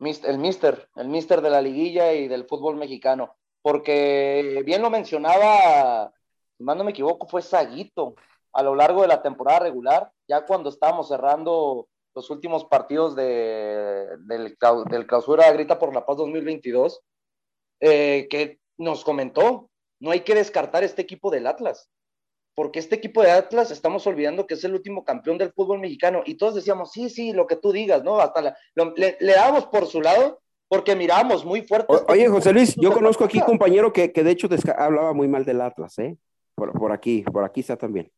el mister, el mister de la liguilla y del fútbol mexicano, porque bien lo mencionaba, si no me equivoco, fue Saguito a lo largo de la temporada regular, ya cuando estábamos cerrando los últimos partidos de, del, del clausura Grita por la Paz 2022, eh, que nos comentó, no hay que descartar este equipo del Atlas, porque este equipo de Atlas estamos olvidando que es el último campeón del fútbol mexicano y todos decíamos, sí, sí, lo que tú digas, ¿no? Hasta le, le damos por su lado porque mirábamos muy fuerte. Este oye, José Luis, yo conozco aquí un compañero que, que de hecho hablaba muy mal del Atlas, ¿eh? Por, por aquí, por aquí está también.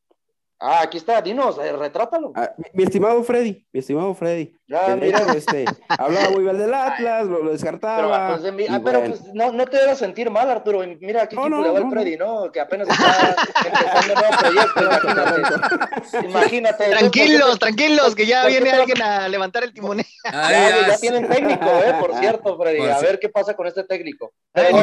Ah, aquí está, dinos, eh, retrátalo. Ah, mi, estimado Freddy, mi estimado Freddy. Ya, mira. Este, hablaba muy bien del Atlas, lo, descartaba. Pero, pues, ah, pero pues, no, no te debas sentir mal, Arturo. Mira aquí no, no, le va el Freddy, ¿no? Que apenas está empezando un nuevo proyecto, imagínate. <laughs> Tranquilos, tranquilos, que ya viene alguien a levantar el timón. <laughs> ya, ya, tienen técnico, ¿eh? Por <laughs> cierto, Freddy. A ver qué pasa con este técnico.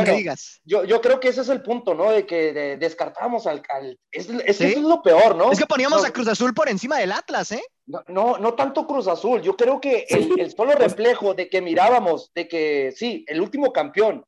digas. Yo, yo creo que ese es el punto, ¿no? De que descartamos al. al es, es, es lo peor, ¿no? Es que poníamos a Cruz Azul por encima del Atlas, ¿eh? No, no, tanto Cruz Azul. Yo creo que el, solo reflejo de que mirábamos, de que sí, el último campeón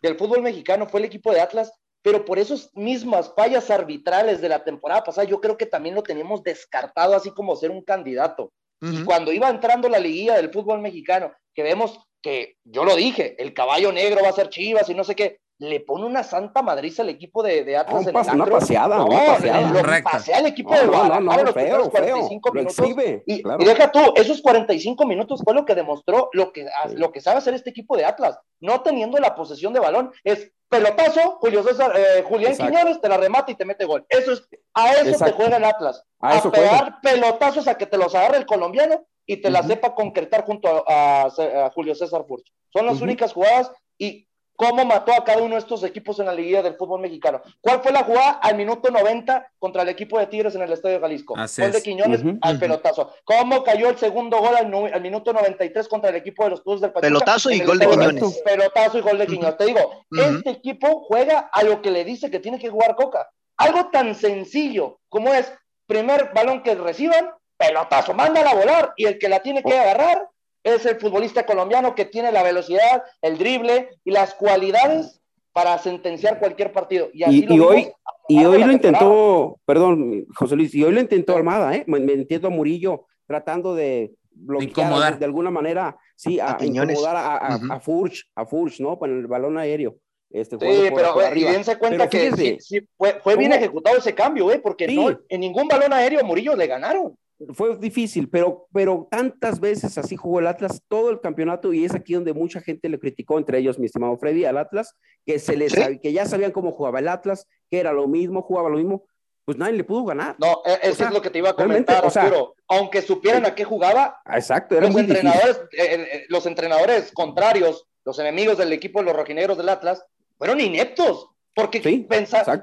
del fútbol mexicano fue el equipo de Atlas, pero por esas mismas fallas arbitrales de la temporada pasada, yo creo que también lo teníamos descartado así como ser un candidato. Y cuando iba entrando la liguilla del fútbol mexicano, que vemos que, yo lo dije, el caballo negro va a ser Chivas y no sé qué, le pone una santa madriza al equipo de, de Atlas. una paseada, no, una paseada. pasea al equipo de Guadalajara los feo, 45 minutos. y, deja tú, esos 45 minutos fue lo que demostró lo que, lo que sabe hacer este equipo de Atlas. No teniendo la posesión de balón, es pelotazo, Julio César, eh, Julián Quiñones te la remata y te mete gol. Eso es, a eso te juega el Atlas. A, pegar pelotazos a que te los agarre el colombiano y te la sepa concretar junto a, Julio César Furch. Son las únicas jugadas y cómo mató a cada uno de estos equipos en la liguilla del fútbol mexicano. ¿Cuál fue la jugada? Al minuto 90 contra el equipo de Tigres en el Estadio Jalisco. gol de Quiñones al pelotazo. ¿Cómo cayó el segundo gol al, minuto 93 contra el equipo de los Tuzos del Pachuca? Pelotazo y gol de Quiñones. Pelotazo y gol de Quiñones. Te digo, este equipo juega a lo que le dice que tiene que jugar Coca. Algo tan sencillo como es primer balón que reciban, pelotazo, mándala a volar y el que la tiene que agarrar es el futbolista colombiano que tiene la velocidad, el drible y las cualidades para sentenciar cualquier partido. Y, hoy, y hoy lo intentó, perdón, José Luis, y hoy lo intentó Armada, ¿eh? Me, entiendo a Murillo tratando de bloquear de, alguna manera, sí, a, incomodar a, a, a, Furch, a Furch, ¿no? Con el balón aéreo. Este, sí, pero bien se cuenta que sí, fue, fue bien ejecutado ese cambio, ¿eh? Porque no, en ningún balón aéreo Murillo le ganaron fue difícil, pero, pero tantas veces así jugó el Atlas todo el campeonato y es aquí donde mucha gente le criticó, entre ellos mi estimado Freddy, al Atlas, que, se les, que ya sabían cómo jugaba el Atlas, que era lo mismo, jugaba lo mismo, pues nadie le pudo ganar. No, e, eso es lo que te iba a comentar, Arturo. Aunque supieran a qué jugaba, exacto, los, entrenadores, eh, eh, los entrenadores contrarios, los enemigos del equipo de los rojinegros del Atlas, fueron ineptos porque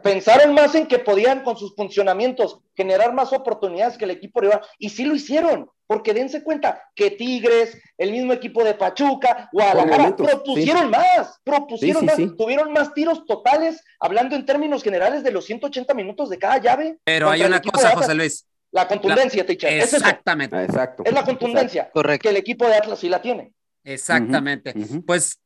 pensaron más en que podían con sus funcionamientos generar más oportunidades que el equipo rival. Y sí lo hicieron, porque dense cuenta que Tigres, el mismo equipo de Pachuca, Guadalajara, propusieron más, propusieron más, tuvieron más tiros totales, hablando en términos generales de los 180 minutos de cada llave. Pero hay una cosa, José Luis. La contundencia, Ticha. Exactamente. Es, es la contundencia. Correcto. Que el equipo de Atlas sí la tiene. Exactamente. Pues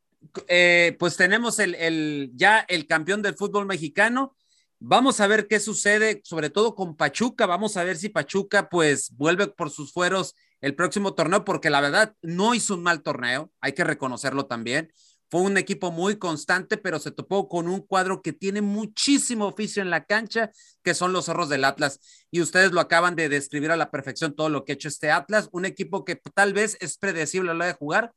eh, pues tenemos el, ya el campeón del fútbol mexicano. Vamos a ver qué sucede, sobre todo con Pachuca. Vamos a ver si Pachuca pues vuelve por sus fueros el próximo torneo, porque la verdad no hizo un mal torneo, hay que reconocerlo también. fue un equipo muy constante, pero se topó con un cuadro que tiene muchísimo oficio en la cancha, que son los zorros del Atlas. Y ustedes lo acaban de describir a la perfección todo lo que ha hecho este Atlas, un equipo que tal vez es predecible a la de jugar,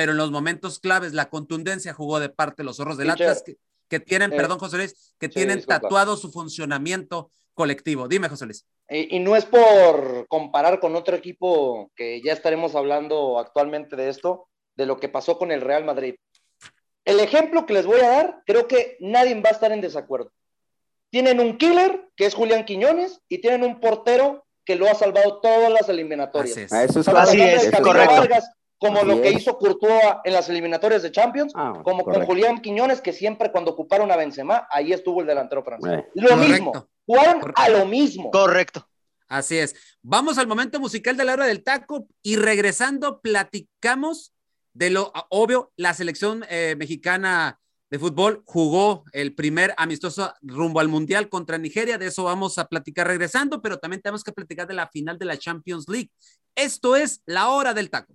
pero en los momentos claves la contundencia jugó de parte de los zorros del Atlas, que, tienen, eh, perdón José Luis, que tienen tatuado su funcionamiento colectivo. Dime, José Luis. Y, y, no es por comparar con otro equipo que ya estaremos hablando actualmente de esto, de lo que pasó con el Real Madrid. El ejemplo que les voy a dar, creo que nadie va a estar en desacuerdo. Tienen un killer, que es Julián Quiñones, y tienen un portero que lo ha salvado todas las eliminatorias. Así es, ah, eso es, correcto. Como lo que hizo Courtois en las eliminatorias de Champions, ah, como con Julián Quiñones, que siempre cuando ocuparon a Benzema, ahí estuvo el delantero francés. Lo mismo, jugaron a lo mismo. Correcto. Así es. Vamos al momento musical de la hora del taco y regresando platicamos de lo obvio, la selección eh, mexicana de fútbol jugó el primer amistoso rumbo al Mundial contra Nigeria. De eso vamos a platicar regresando, pero también tenemos que platicar de la final de la Champions League. Esto es la hora del taco.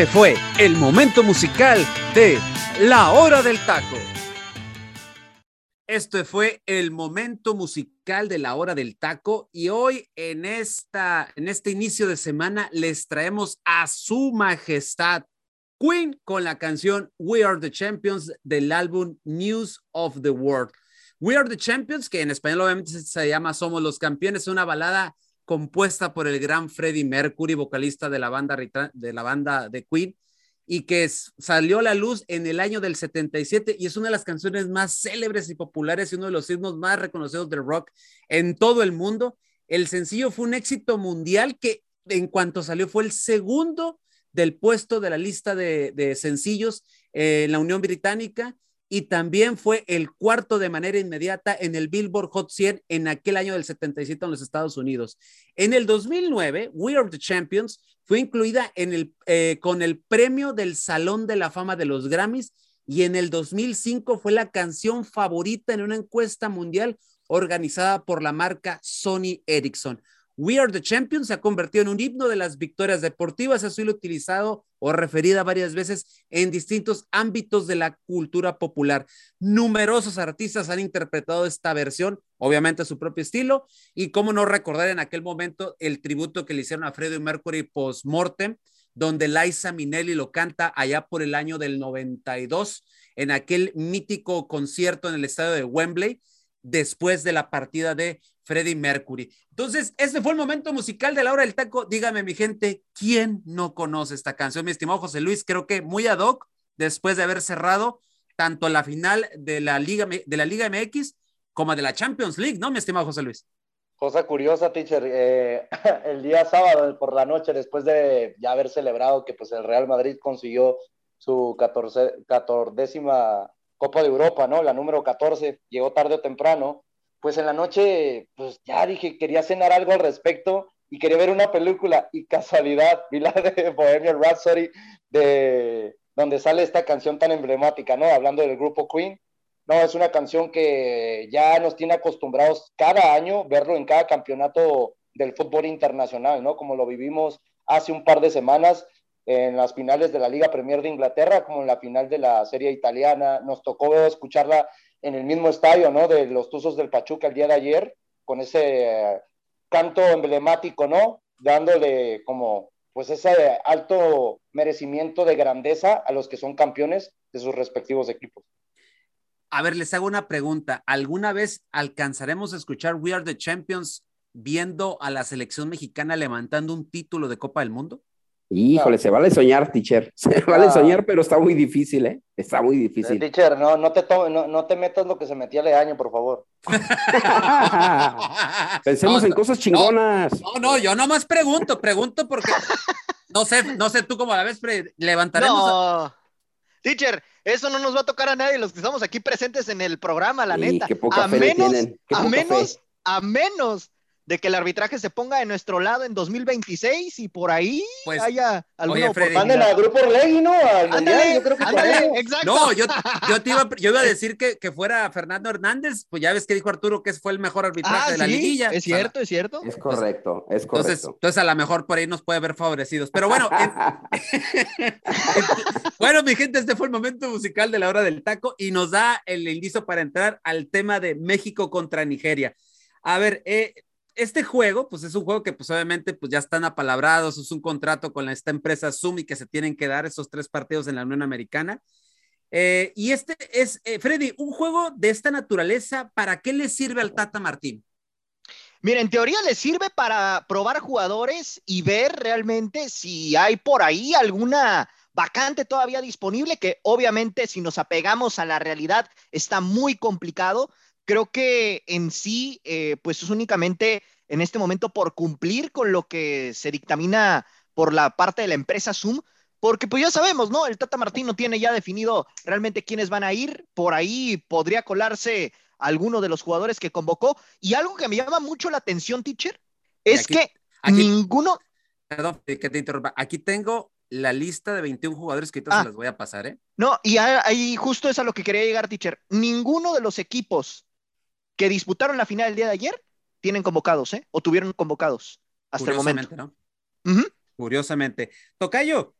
Este fue el momento musical de La Hora del Taco. Este fue el momento musical de la hora del taco y hoy en, esta, en este inicio de semana les traemos a su majestad Queen con la canción We Are the Champions del álbum News of the World. We Are the Champions, que en español obviamente se llama Somos los Campeones, es una balada compuesta por el gran Freddie Mercury, vocalista de la banda de, Queen, y que salió a la luz en el año del 77 y es una de las canciones más célebres y populares y uno de los himnos más reconocidos del rock en todo el mundo. El sencillo fue un éxito mundial que en cuanto salió fue el segundo del puesto de la lista de, sencillos en la Unión Británica y también fue el cuarto de manera inmediata en el Billboard Hot 100 en aquel año del 77 en los Estados Unidos. En el 2009, We Are the Champions fue incluida eh, con el premio del Salón de la Fama de los Grammys y en el 2005 fue la canción favorita en una encuesta mundial organizada por la marca Sony Ericsson. We Are the Champions se ha convertido en un himno de las victorias deportivas, ha sido utilizado o referida varias veces en distintos ámbitos de la cultura popular. Numerosos artistas han interpretado esta versión, obviamente a su propio estilo, y cómo no recordar en aquel momento el tributo que le hicieron a Freddie Mercury post-mortem, donde Liza Minnelli lo canta allá por el año del 92, en aquel mítico concierto en el estadio de Wembley, después de la partida de Freddie Mercury. Entonces, este fue el momento musical de la hora del taco. Dígame, mi gente, ¿quién no conoce esta canción? Mi estimado José Luis, creo que muy ad hoc, después de haber cerrado tanto la final de la Liga, de la Liga MX como de la Champions League, ¿no, mi estimado José Luis? Cosa curiosa, teacher, eh, <laughs> el día sábado por la noche, después de ya haber celebrado que pues el Real Madrid consiguió su catordécima Copa de Europa, ¿no? La número 14, llegó tarde o temprano, pues en la noche, pues ya dije, quería cenar algo al respecto y quería ver una película y casualidad, vi la de <laughs> Bohemian Rhapsody, de donde sale esta canción tan emblemática, ¿no? Hablando del grupo Queen. No, es una canción que ya nos tiene acostumbrados cada año verlo en cada campeonato del fútbol internacional, ¿no? Como lo vivimos hace un par de semanas en las finales de la Liga Premier de Inglaterra, como en la final de la Serie Italiana. Nos tocó escucharla en el mismo estadio, ¿no? De los Tuzos del Pachuca el día de ayer, con ese eh, canto emblemático, ¿no? Dándole como, pues, ese alto merecimiento de grandeza a los que son campeones de sus respectivos equipos. A ver, les hago una pregunta. ¿Alguna vez alcanzaremos a escuchar We Are the Champions viendo a la selección mexicana levantando un título de Copa del Mundo? Híjole, se vale soñar, teacher. <laughs> Se vale soñar, pero está muy difícil, ¿eh? Está muy difícil. Eh, teacher, no, no, te no, te metas lo que se metía de año, por favor. <laughs> Pensemos en cosas chingonas. No, no, yo nomás pregunto, pregunto porque no sé, no sé tú cómo a la vez levantaremos. No. Teacher, eso no nos va a tocar a nadie los que estamos aquí presentes en el programa, la neta. a menos, a menos, a menos de que el arbitraje se ponga de nuestro lado en 2026 y por ahí pues, haya alguna oye, Manden al grupo Orlegui, ¿no? Al ándale, yo creo que ándale, exacto. No, yo, yo, te iba, yo iba a decir que, que, fuera Fernando Hernández, pues ya ves que dijo Arturo que fue el mejor arbitraje ah, de la liguilla. Es cierto, es cierto. Es correcto, es correcto. Entonces, entonces a lo mejor por ahí nos puede ver favorecidos. Pero bueno, <laughs> bueno, mi gente, este fue el momento musical de la hora del taco y nos da el indicio para entrar al tema de México contra Nigeria. A ver, eh, este juego, pues es un juego que pues obviamente pues ya están apalabrados, es un contrato con esta empresa Zoom y que se tienen que dar esos tres partidos en la Unión Americana. Eh, y este es, eh, Freddy, un juego de esta naturaleza, ¿para qué le sirve al Tata Martín? Mira, en teoría le sirve para probar jugadores y ver realmente si hay por ahí alguna vacante todavía disponible, que obviamente si nos apegamos a la realidad está muy complicado, creo que en sí, eh, pues es únicamente en este momento por cumplir con lo que se dictamina por la parte de la empresa Zoom, porque pues ya sabemos, ¿no? El Tata Martino tiene ya definido realmente quiénes van a ir, por ahí podría colarse alguno de los jugadores que convocó, y algo que me llama mucho la atención, teacher, es que ninguno... Perdón, que te interrumpa, aquí tengo la lista de 21 jugadores que ahorita se ah. las voy a pasar, ¿eh? No, y ahí justo es a lo que quería llegar, teacher. Ninguno de los equipos que disputaron la final el día de ayer tienen convocados, ¿eh? O tuvieron convocados hasta el momento. ¿no? Curiosamente. Tocayo,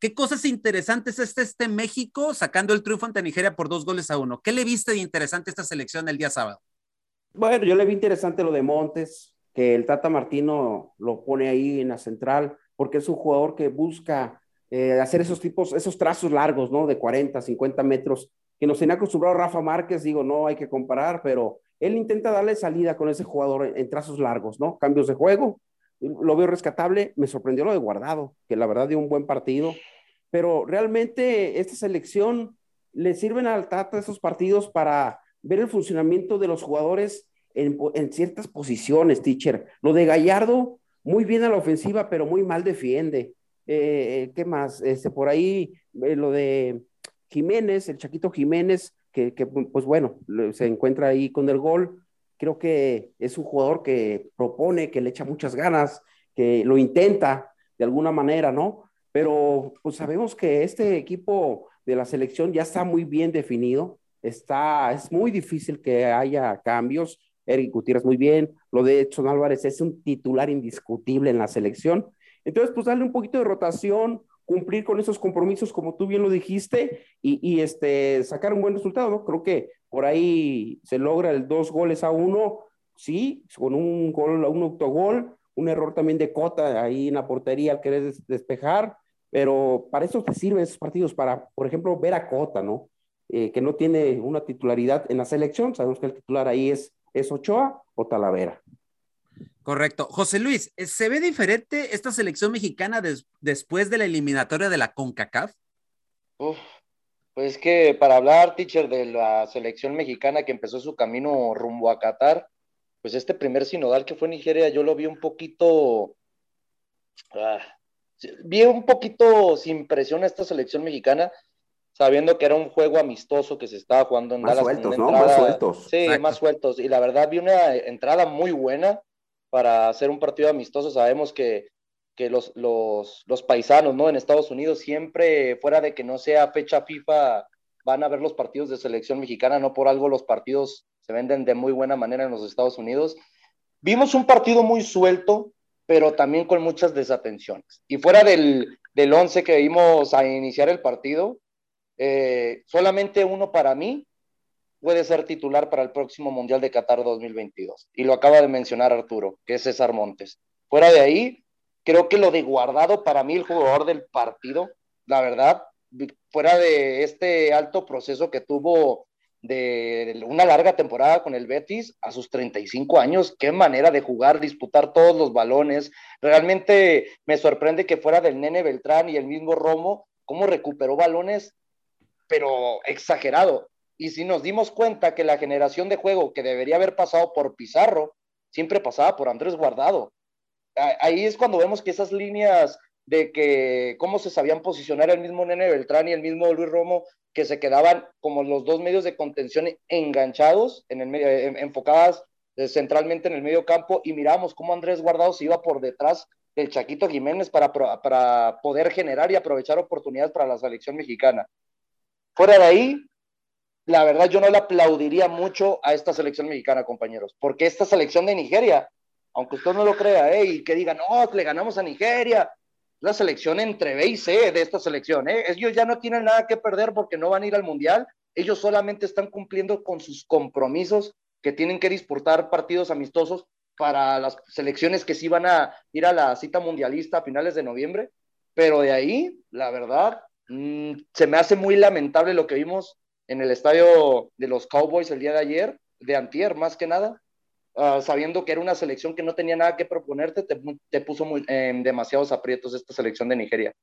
¿qué cosas interesantes es este México sacando el triunfo ante Nigeria por dos goles a uno? ¿Qué le viste de interesante esta selección el día sábado? Bueno, yo le vi interesante lo de Montes, que el Tata Martino lo pone ahí en la central, porque es un jugador que busca eh, hacer esos tipos, esos trazos largos, ¿no? De 40, 50 metros que nos tenía acostumbrado Rafa Márquez, digo, no hay que comparar, pero él intenta darle salida con ese jugador en, trazos largos, ¿no? Cambios de juego, lo veo rescatable, me sorprendió lo de Guardado, que la verdad dio un buen partido, pero realmente esta selección le sirven al Tata esos partidos para ver el funcionamiento de los jugadores en, ciertas posiciones, teacher. Lo de Gallardo, muy bien a la ofensiva, pero muy mal defiende. Eh, ¿Qué más? Este, por ahí, eh, lo de Jiménez, el Chaquito Jiménez, que, pues bueno, se encuentra ahí con el gol. Creo que es un jugador que propone, que le echa muchas ganas, que lo intenta de alguna manera, ¿no? Pero pues sabemos que este equipo de la selección ya está muy bien definido, está, es muy difícil que haya cambios. Eric Gutiérrez muy bien, lo de Edson Álvarez es un titular indiscutible en la selección. Entonces, pues darle un poquito de rotación, cumplir con esos compromisos, como tú bien lo dijiste, y, este, sacar un buen resultado, ¿no? Creo que por ahí se logra el dos goles a uno, sí, con un gol, un autogol, un error también de Cota ahí en la portería al querer despejar, pero para eso te sirven esos partidos, para, por ejemplo, ver a Cota, ¿no? Eh, que no tiene una titularidad en la selección, sabemos que el titular ahí es, es Ochoa o Talavera. Correcto. José Luis, ¿se ve diferente esta selección mexicana después de la eliminatoria de la CONCACAF? Uf, pues que para hablar, teacher, de la selección mexicana que empezó su camino rumbo a Qatar, pues este primer sinodal que fue Nigeria, yo lo vi un poquito, ah, vi un poquito sin presión a esta selección mexicana, sabiendo que era un juego amistoso que se estaba jugando en más Sueltos, ¿no? más sueltos. Sí, más sueltos. Y la verdad vi una entrada muy buena para hacer un partido amistoso. Sabemos que, que los, los, los, paisanos, ¿no? En Estados Unidos siempre, fuera de que no sea fecha FIFA, van a ver los partidos de selección mexicana, no por algo los partidos se venden de muy buena manera en los Estados Unidos. Vimos un partido muy suelto, pero también con muchas desatenciones. Y fuera del, del once que vimos a iniciar el partido, eh, solamente uno para mí puede ser titular para el próximo Mundial de Qatar 2022. Y lo acaba de mencionar Arturo, que es César Montes. Fuera de ahí, creo que lo de guardado para mí, el jugador del partido, la verdad, fuera de este alto proceso que tuvo de una larga temporada con el Betis a sus 35 años, qué manera de jugar, disputar todos los balones. Realmente me sorprende que fuera del Nene Beltrán y el mismo Romo, cómo recuperó balones, pero exagerado. Y si nos dimos cuenta que la generación de juego que debería haber pasado por Pizarro, siempre pasaba por Andrés Guardado. Ahí es cuando vemos que esas líneas de que cómo se sabían posicionar el mismo Nene Beltrán y el mismo Luis Romo, que se quedaban como los dos medios de contención enganchados, en el medio, enfocadas eh, centralmente en el medio campo, y miramos cómo Andrés Guardado se iba por detrás del Chaquito Jiménez para, para poder generar y aprovechar oportunidades para la selección mexicana. Fuera de ahí, la verdad yo no le aplaudiría mucho a esta selección mexicana, compañeros, porque esta selección de Nigeria, aunque usted no lo crea, ¿eh? y que diga, no, le ganamos a Nigeria, la selección entre B y C de esta selección, ¿eh? ellos ya no tienen nada que perder porque no van a ir al Mundial, ellos solamente están cumpliendo con sus compromisos que tienen que disputar partidos amistosos para las selecciones que sí van a ir a la cita mundialista a finales de noviembre, pero de ahí, la verdad, mm, se me hace muy lamentable lo que vimos en el estadio de los Cowboys el día de ayer, de antier más que nada, ah, sabiendo que era una selección que no tenía nada que proponerte, te, puso muy, en demasiados aprietos esta selección de Nigeria.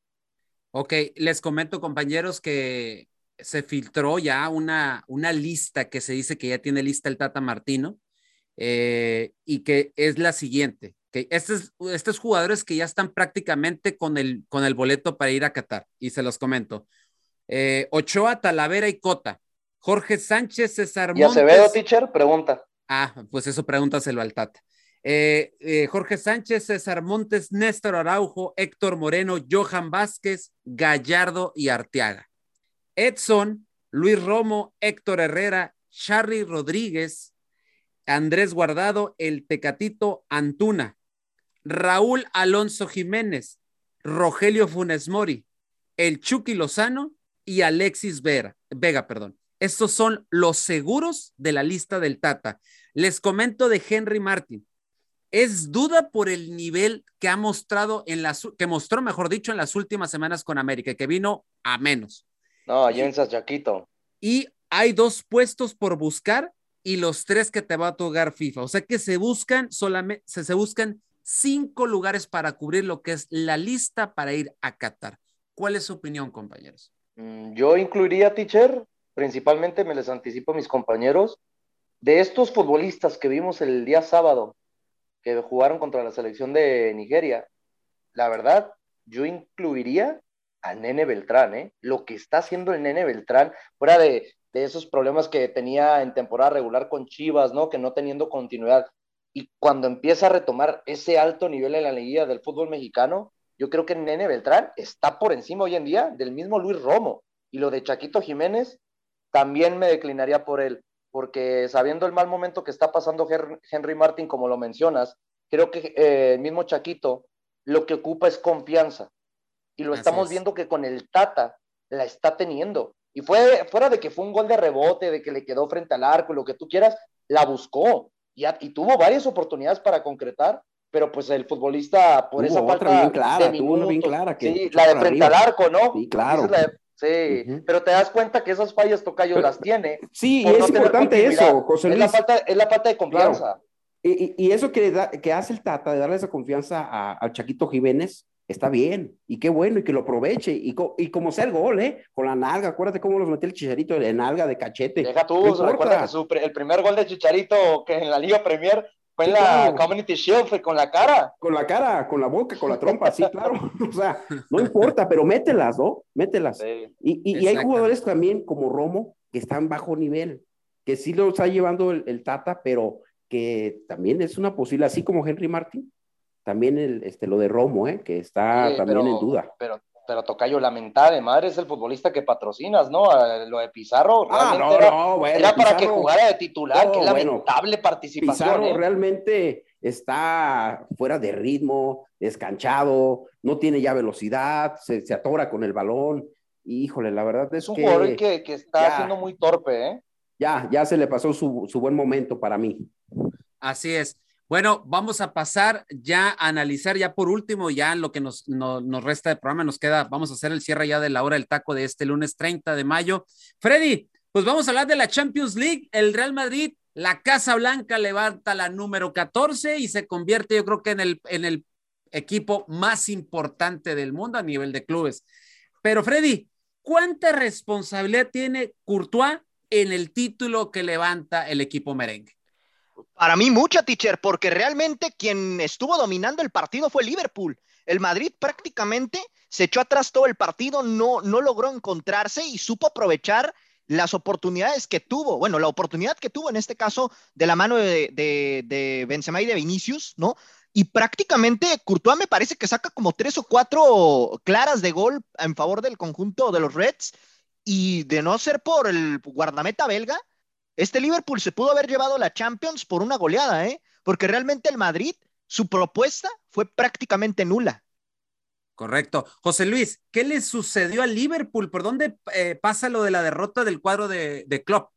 Ok, les comento compañeros que se filtró ya una, una lista que se dice que ya tiene lista el Tata Martino eh, y que es la siguiente, que estos, estos jugadores que ya están prácticamente con el, con el boleto para ir a Qatar y se los comento. Eh, Ochoa, Talavera y Cota. Jorge Sánchez, César Montes. ¿Y Acevedo, teacher? Pregunta. Ah, pues eso pregúntaselo al Tata. Eh, eh, Jorge Sánchez, César Montes, Néstor Araujo, Héctor Moreno, Johan Vázquez, Gallardo y Arteaga. Edson, Luis Romo, Héctor Herrera, Charly Rodríguez, Andrés Guardado, el Tecatito Antuna, Raúl Alonso Jiménez, Rogelio Funes Mori, el Chucky Lozano y Alexis Vera, Vega. Perdón. Estos son los seguros de la lista del Tata. Les comento de Henry Martin. Es duda por el nivel que ha mostrado en las que mostró, mejor dicho, en las últimas semanas con América, que vino a menos. No, Jens Jaquito. Y hay dos puestos por buscar y los tres que te va a tocar FIFA. O sea que se buscan solamente, se, se buscan cinco lugares para cubrir lo que es la lista para ir a Qatar. ¿Cuál es su opinión, compañeros? Mm, yo incluiría, teacher, principalmente me les anticipo a mis compañeros, de estos futbolistas que vimos el día sábado, que jugaron contra la selección de Nigeria, la verdad, yo incluiría a Nene Beltrán, ¿eh? Lo que está haciendo el Nene Beltrán, fuera de, de esos problemas que tenía en temporada regular con Chivas, ¿no? Que no teniendo continuidad. Y cuando empieza a retomar ese alto nivel en la liguilla del fútbol mexicano, yo creo que Nene Beltrán está por encima hoy en día del mismo Luis Romo. Y lo de Chaquito Jiménez, también me declinaría por él, porque sabiendo el mal momento que está pasando Henry Martin, como lo mencionas, creo que eh, el mismo Chaquito lo que ocupa es confianza. Y lo estamos viendo que con el Tata la está teniendo. Y fue fuera de que fue un gol de rebote, de que le quedó frente al arco, lo que tú quieras, la buscó y, y tuvo varias oportunidades para concretar, pero pues el futbolista por esa falta bien clara, de tuvo una bien clara que sí, la de frente al arco, ¿no? Sí, claro. sí, pero te das cuenta que esas fallas Tocayo las tiene. Sí, es importante eso, José Luis. Es la falta, es la falta de confianza. Y, y, eso que, da, que hace el Tata de darle esa confianza a, Chaquito Jiménez, está bien, y qué bueno, y que lo aproveche, y, y como sea el gol, ¿eh? Con la nalga, acuérdate cómo los metió el Chicharito de nalga, de cachete. Deja tú, recuerda que el primer gol de Chicharito que en la Liga Premier fue en la Community Shield, fue con la cara. Con la cara, con la boca, con la trompa, sí, claro. <laughs> o sea, no importa, pero mételas, ¿no? Mételas. Y, y, hay jugadores también como Romo que están bajo nivel, que sí lo está llevando el, el Tata, pero que también es una posible, así como Henry Martin, también el, este, lo de Romo, ¿eh? que está también en duda. Pero, pero Tocayo, lamentable, madre, es el futbolista que patrocinas, ¿no? Lo de Pizarro, ah, no, era, no, bueno, era para que jugara de titular, qué lamentable participación. Pizarro ¿eh? realmente está fuera de ritmo, descanchado, no tiene ya velocidad, se, se atora con el balón. híjole, la verdad es, es un que. jugador que, que está siendo muy torpe, ¿eh? Ya, ya se le pasó su, su buen momento para mí. Así es. Bueno, vamos a pasar ya a analizar ya por último, ya lo que nos, nos resta de programa, nos queda, vamos a hacer el cierre ya de la hora del taco de este lunes 30 de mayo. Freddy, pues vamos a hablar de la Champions League. El Real Madrid, la Casa Blanca levanta la número 14 y se convierte yo creo que en el, en el equipo más importante del mundo a nivel de clubes. Pero Freddy, ¿cuánta responsabilidad tiene Courtois en el título que levanta el equipo merengue? Para mí mucha, teacher, porque realmente quien estuvo dominando el partido fue Liverpool. El Madrid prácticamente se echó atrás todo el partido, no, no logró encontrarse y supo aprovechar las oportunidades que tuvo, bueno, la oportunidad que tuvo en este caso de la mano de, de, Benzema y de Vinicius, ¿no? Y prácticamente Courtois me parece que saca como tres o cuatro claras de gol en favor del conjunto de los Reds y de no ser por el guardameta belga, este Liverpool se pudo haber llevado la Champions por una goleada, ¿eh? Porque realmente el Madrid, su propuesta fue prácticamente nula. Correcto. José Luis, ¿qué le sucedió al Liverpool? ¿Por dónde eh, pasa lo de la derrota del cuadro de, de Klopp?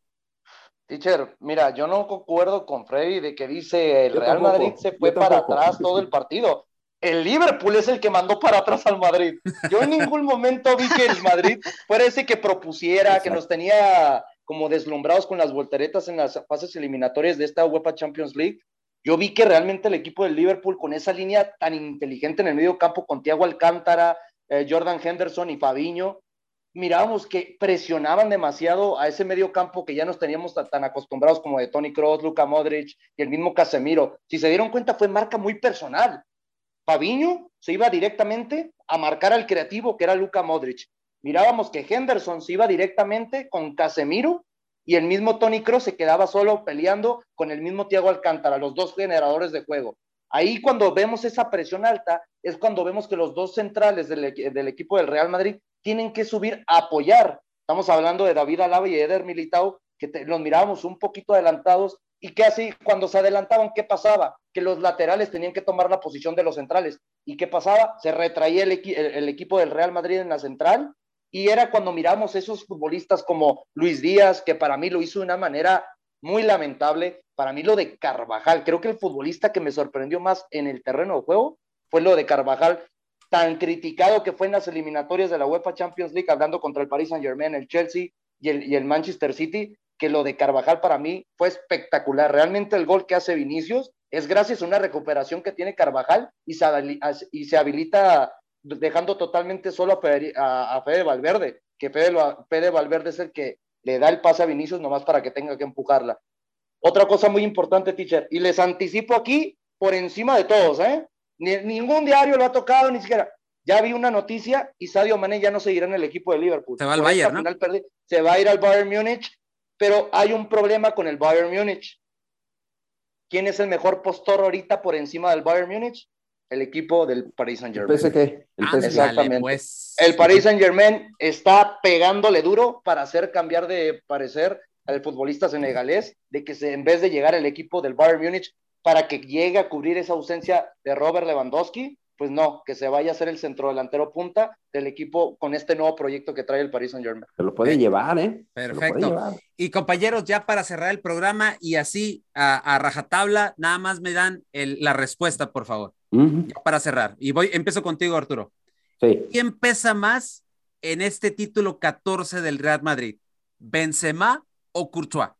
Teacher, mira, yo no concuerdo con Freddy de que dice el Real Madrid se fue para atrás todo el partido. El Liverpool es el que mandó para atrás al Madrid. Yo en ningún momento vi que el Madrid fuera ese que propusiera, que nos tenía como deslumbrados con las volteretas en las fases eliminatorias de esta UEFA Champions League. Yo vi que realmente el equipo del Liverpool con esa línea tan inteligente en el medio campo con Thiago Alcántara, eh, Jordan Henderson y Fabiño, mirábamos que presionaban demasiado a ese medio campo que ya nos teníamos tan acostumbrados como de Tony Kroos, Luka Modric y el mismo Casemiro. Si se dieron cuenta fue marca muy personal. Fabiño se iba directamente a marcar al creativo que era Luka Modric mirábamos que Henderson se iba directamente con Casemiro y el mismo Tony Cross se quedaba solo peleando con el mismo Thiago Alcántara, los dos generadores de juego. Ahí cuando vemos esa presión alta es cuando vemos que los dos centrales del, equipo del Real Madrid tienen que subir a apoyar. Estamos hablando de David Alaba y Eder Militao, que los mirábamos un poquito adelantados y que así cuando se adelantaban, ¿qué pasaba? Que los laterales tenían que tomar la posición de los centrales. ¿Y qué pasaba? Se retraía el equipo del Real Madrid en la central y era cuando miramos esos futbolistas como Luis Díaz, que para mí lo hizo de una manera muy lamentable. Para mí lo de Carvajal, creo que el futbolista que me sorprendió más en el terreno de juego fue lo de Carvajal, tan criticado que fue en las eliminatorias de la UEFA Champions League, hablando contra el Paris Saint Germain, el Chelsea y el, Manchester City, que lo de Carvajal para mí fue espectacular. Realmente el gol que hace Vinicius es gracias a una recuperación que tiene Carvajal y se habilita dejando totalmente solo a, Fede, Valverde, que Fede, Valverde es el que le da el pase a Vinicius nomás para que tenga que empujarla. Otra cosa muy importante, teacher, y les anticipo aquí por encima de todos, ¿eh? ningún diario lo ha tocado, ni siquiera. Ya vi una noticia y Sadio Mane ya no seguirá en el equipo de Liverpool. Se va al Bayern, ¿no? se va a ir al Bayern Múnich, pero hay un problema con el Bayern Múnich. ¿Quién es el mejor postor ahorita por encima del Bayern Múnich? El equipo del Paris Saint Germain. El El Exactamente. Pues. El Paris Saint Germain está pegándole duro para hacer cambiar de parecer al futbolista senegalés, de que se, en vez de llegar el equipo del Bayern Múnich para que llegue a cubrir esa ausencia de Robert Lewandowski, pues no, que se vaya a ser el centro delantero punta del equipo con este nuevo proyecto que trae el Paris Saint Germain. Se lo puede llevar, ¿eh? Perfecto. Y compañeros, ya para cerrar el programa y así a, rajatabla, nada más me dan la respuesta, por favor. Para cerrar. Y voy, empiezo contigo, Arturo. Sí. ¿Quién pesa más en este título 14 del Real Madrid? ¿Benzema o Courtois?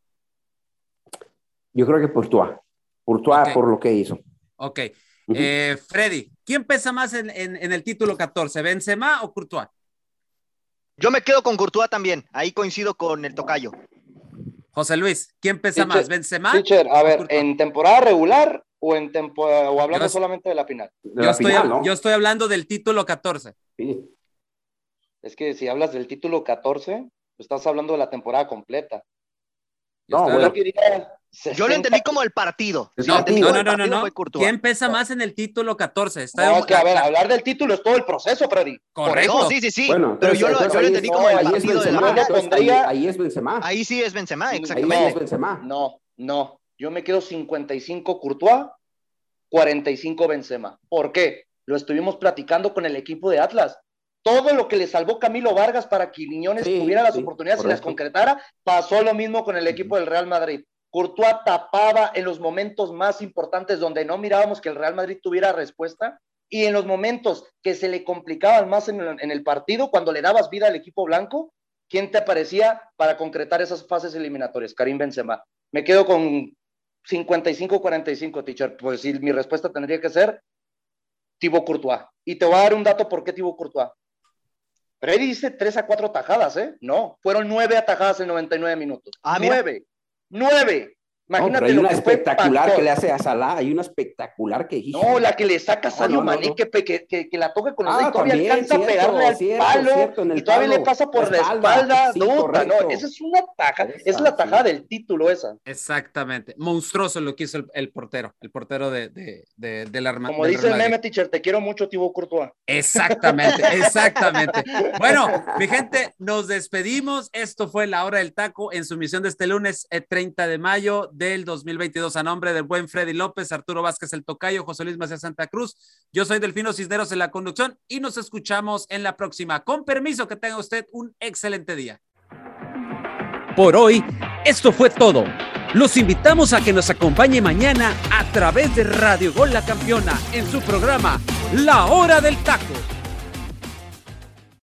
Yo creo que Courtois. Courtois por lo que hizo. Ok. Eh, Freddy, ¿quién pesa más en, el título 14, Benzema o Courtois? Yo me quedo con Courtois también, ahí coincido con el tocayo. José Luis, ¿quién pesa más, Benzema? Teacher, a ver, ¿en temporada regular o en o hablando solamente de la final? yo, estoy, yo, estoy, hablando del título 14. Sí. Es que si hablas del título 14, estás hablando de la temporada completa. no, bueno. Yo lo entendí como el partido. No, no, no, no, no. ¿Quién pesa más en el título 14? Está no, que a ver, hablar del título es todo el proceso, Freddy. Correcto. sí, sí, sí. Bueno, pero yo, lo, yo lo entendí como el partido de la pondría... ahí, es Benzema. Ahí sí es Benzema, exactamente. Ahí es Benzema. No, no. Yo me quedo 55 Courtois, 45 Benzema. ¿Por qué? Lo estuvimos platicando con el equipo de Atlas todo lo que le salvó Camilo Vargas para que Quiñones tuviera las oportunidades y las concretara, pasó lo mismo con el equipo del Real Madrid. Courtois tapaba en los momentos más importantes donde no mirábamos que el Real Madrid tuviera respuesta y en los momentos que se le complicaban más en el, partido, cuando le dabas vida al equipo blanco, ¿quién te aparecía para concretar esas fases eliminatorias? Karim Benzema. Me quedo con 55-45, teacher. Pues sí, mi respuesta tendría que ser Thibaut Courtois. Y te voy a dar un dato por qué Thibaut Courtois. Freddy dice 3 a 4 tajadas, ¿eh? No, fueron 9 atajadas en 99 minutos. Ah, 9. Nueve. Imagínate hay una espectacular que le hace a Salah, hay una espectacular que hizo. No, la que le saca a Sadio Mané, que, que, que, la toca con los ah, todavía alcanza a pegarle al palo y todavía le pasa por la espalda. no, esa es una taja, es la tajada del título esa. Exactamente, monstruoso lo que hizo el, portero, el portero de, de, de, del arma. Como dice el meme, teacher, te quiero mucho, Thibaut Courtois. Exactamente, <laughs> exactamente. bueno, mi gente, nos despedimos. Esto fue La Hora del Taco en su misión de este lunes 30 eh, de mayo del 2022 a nombre del buen Freddy López, Arturo Vázquez el Tocayo, José Luis Macías Santa Cruz. Yo soy Delfino Cisneros en la conducción y nos escuchamos en la próxima. Con permiso, que tenga usted un excelente día. Por hoy, esto fue todo. Los invitamos a que nos acompañe mañana a través de Radio Gol La Campeona en su programa La Hora del Taco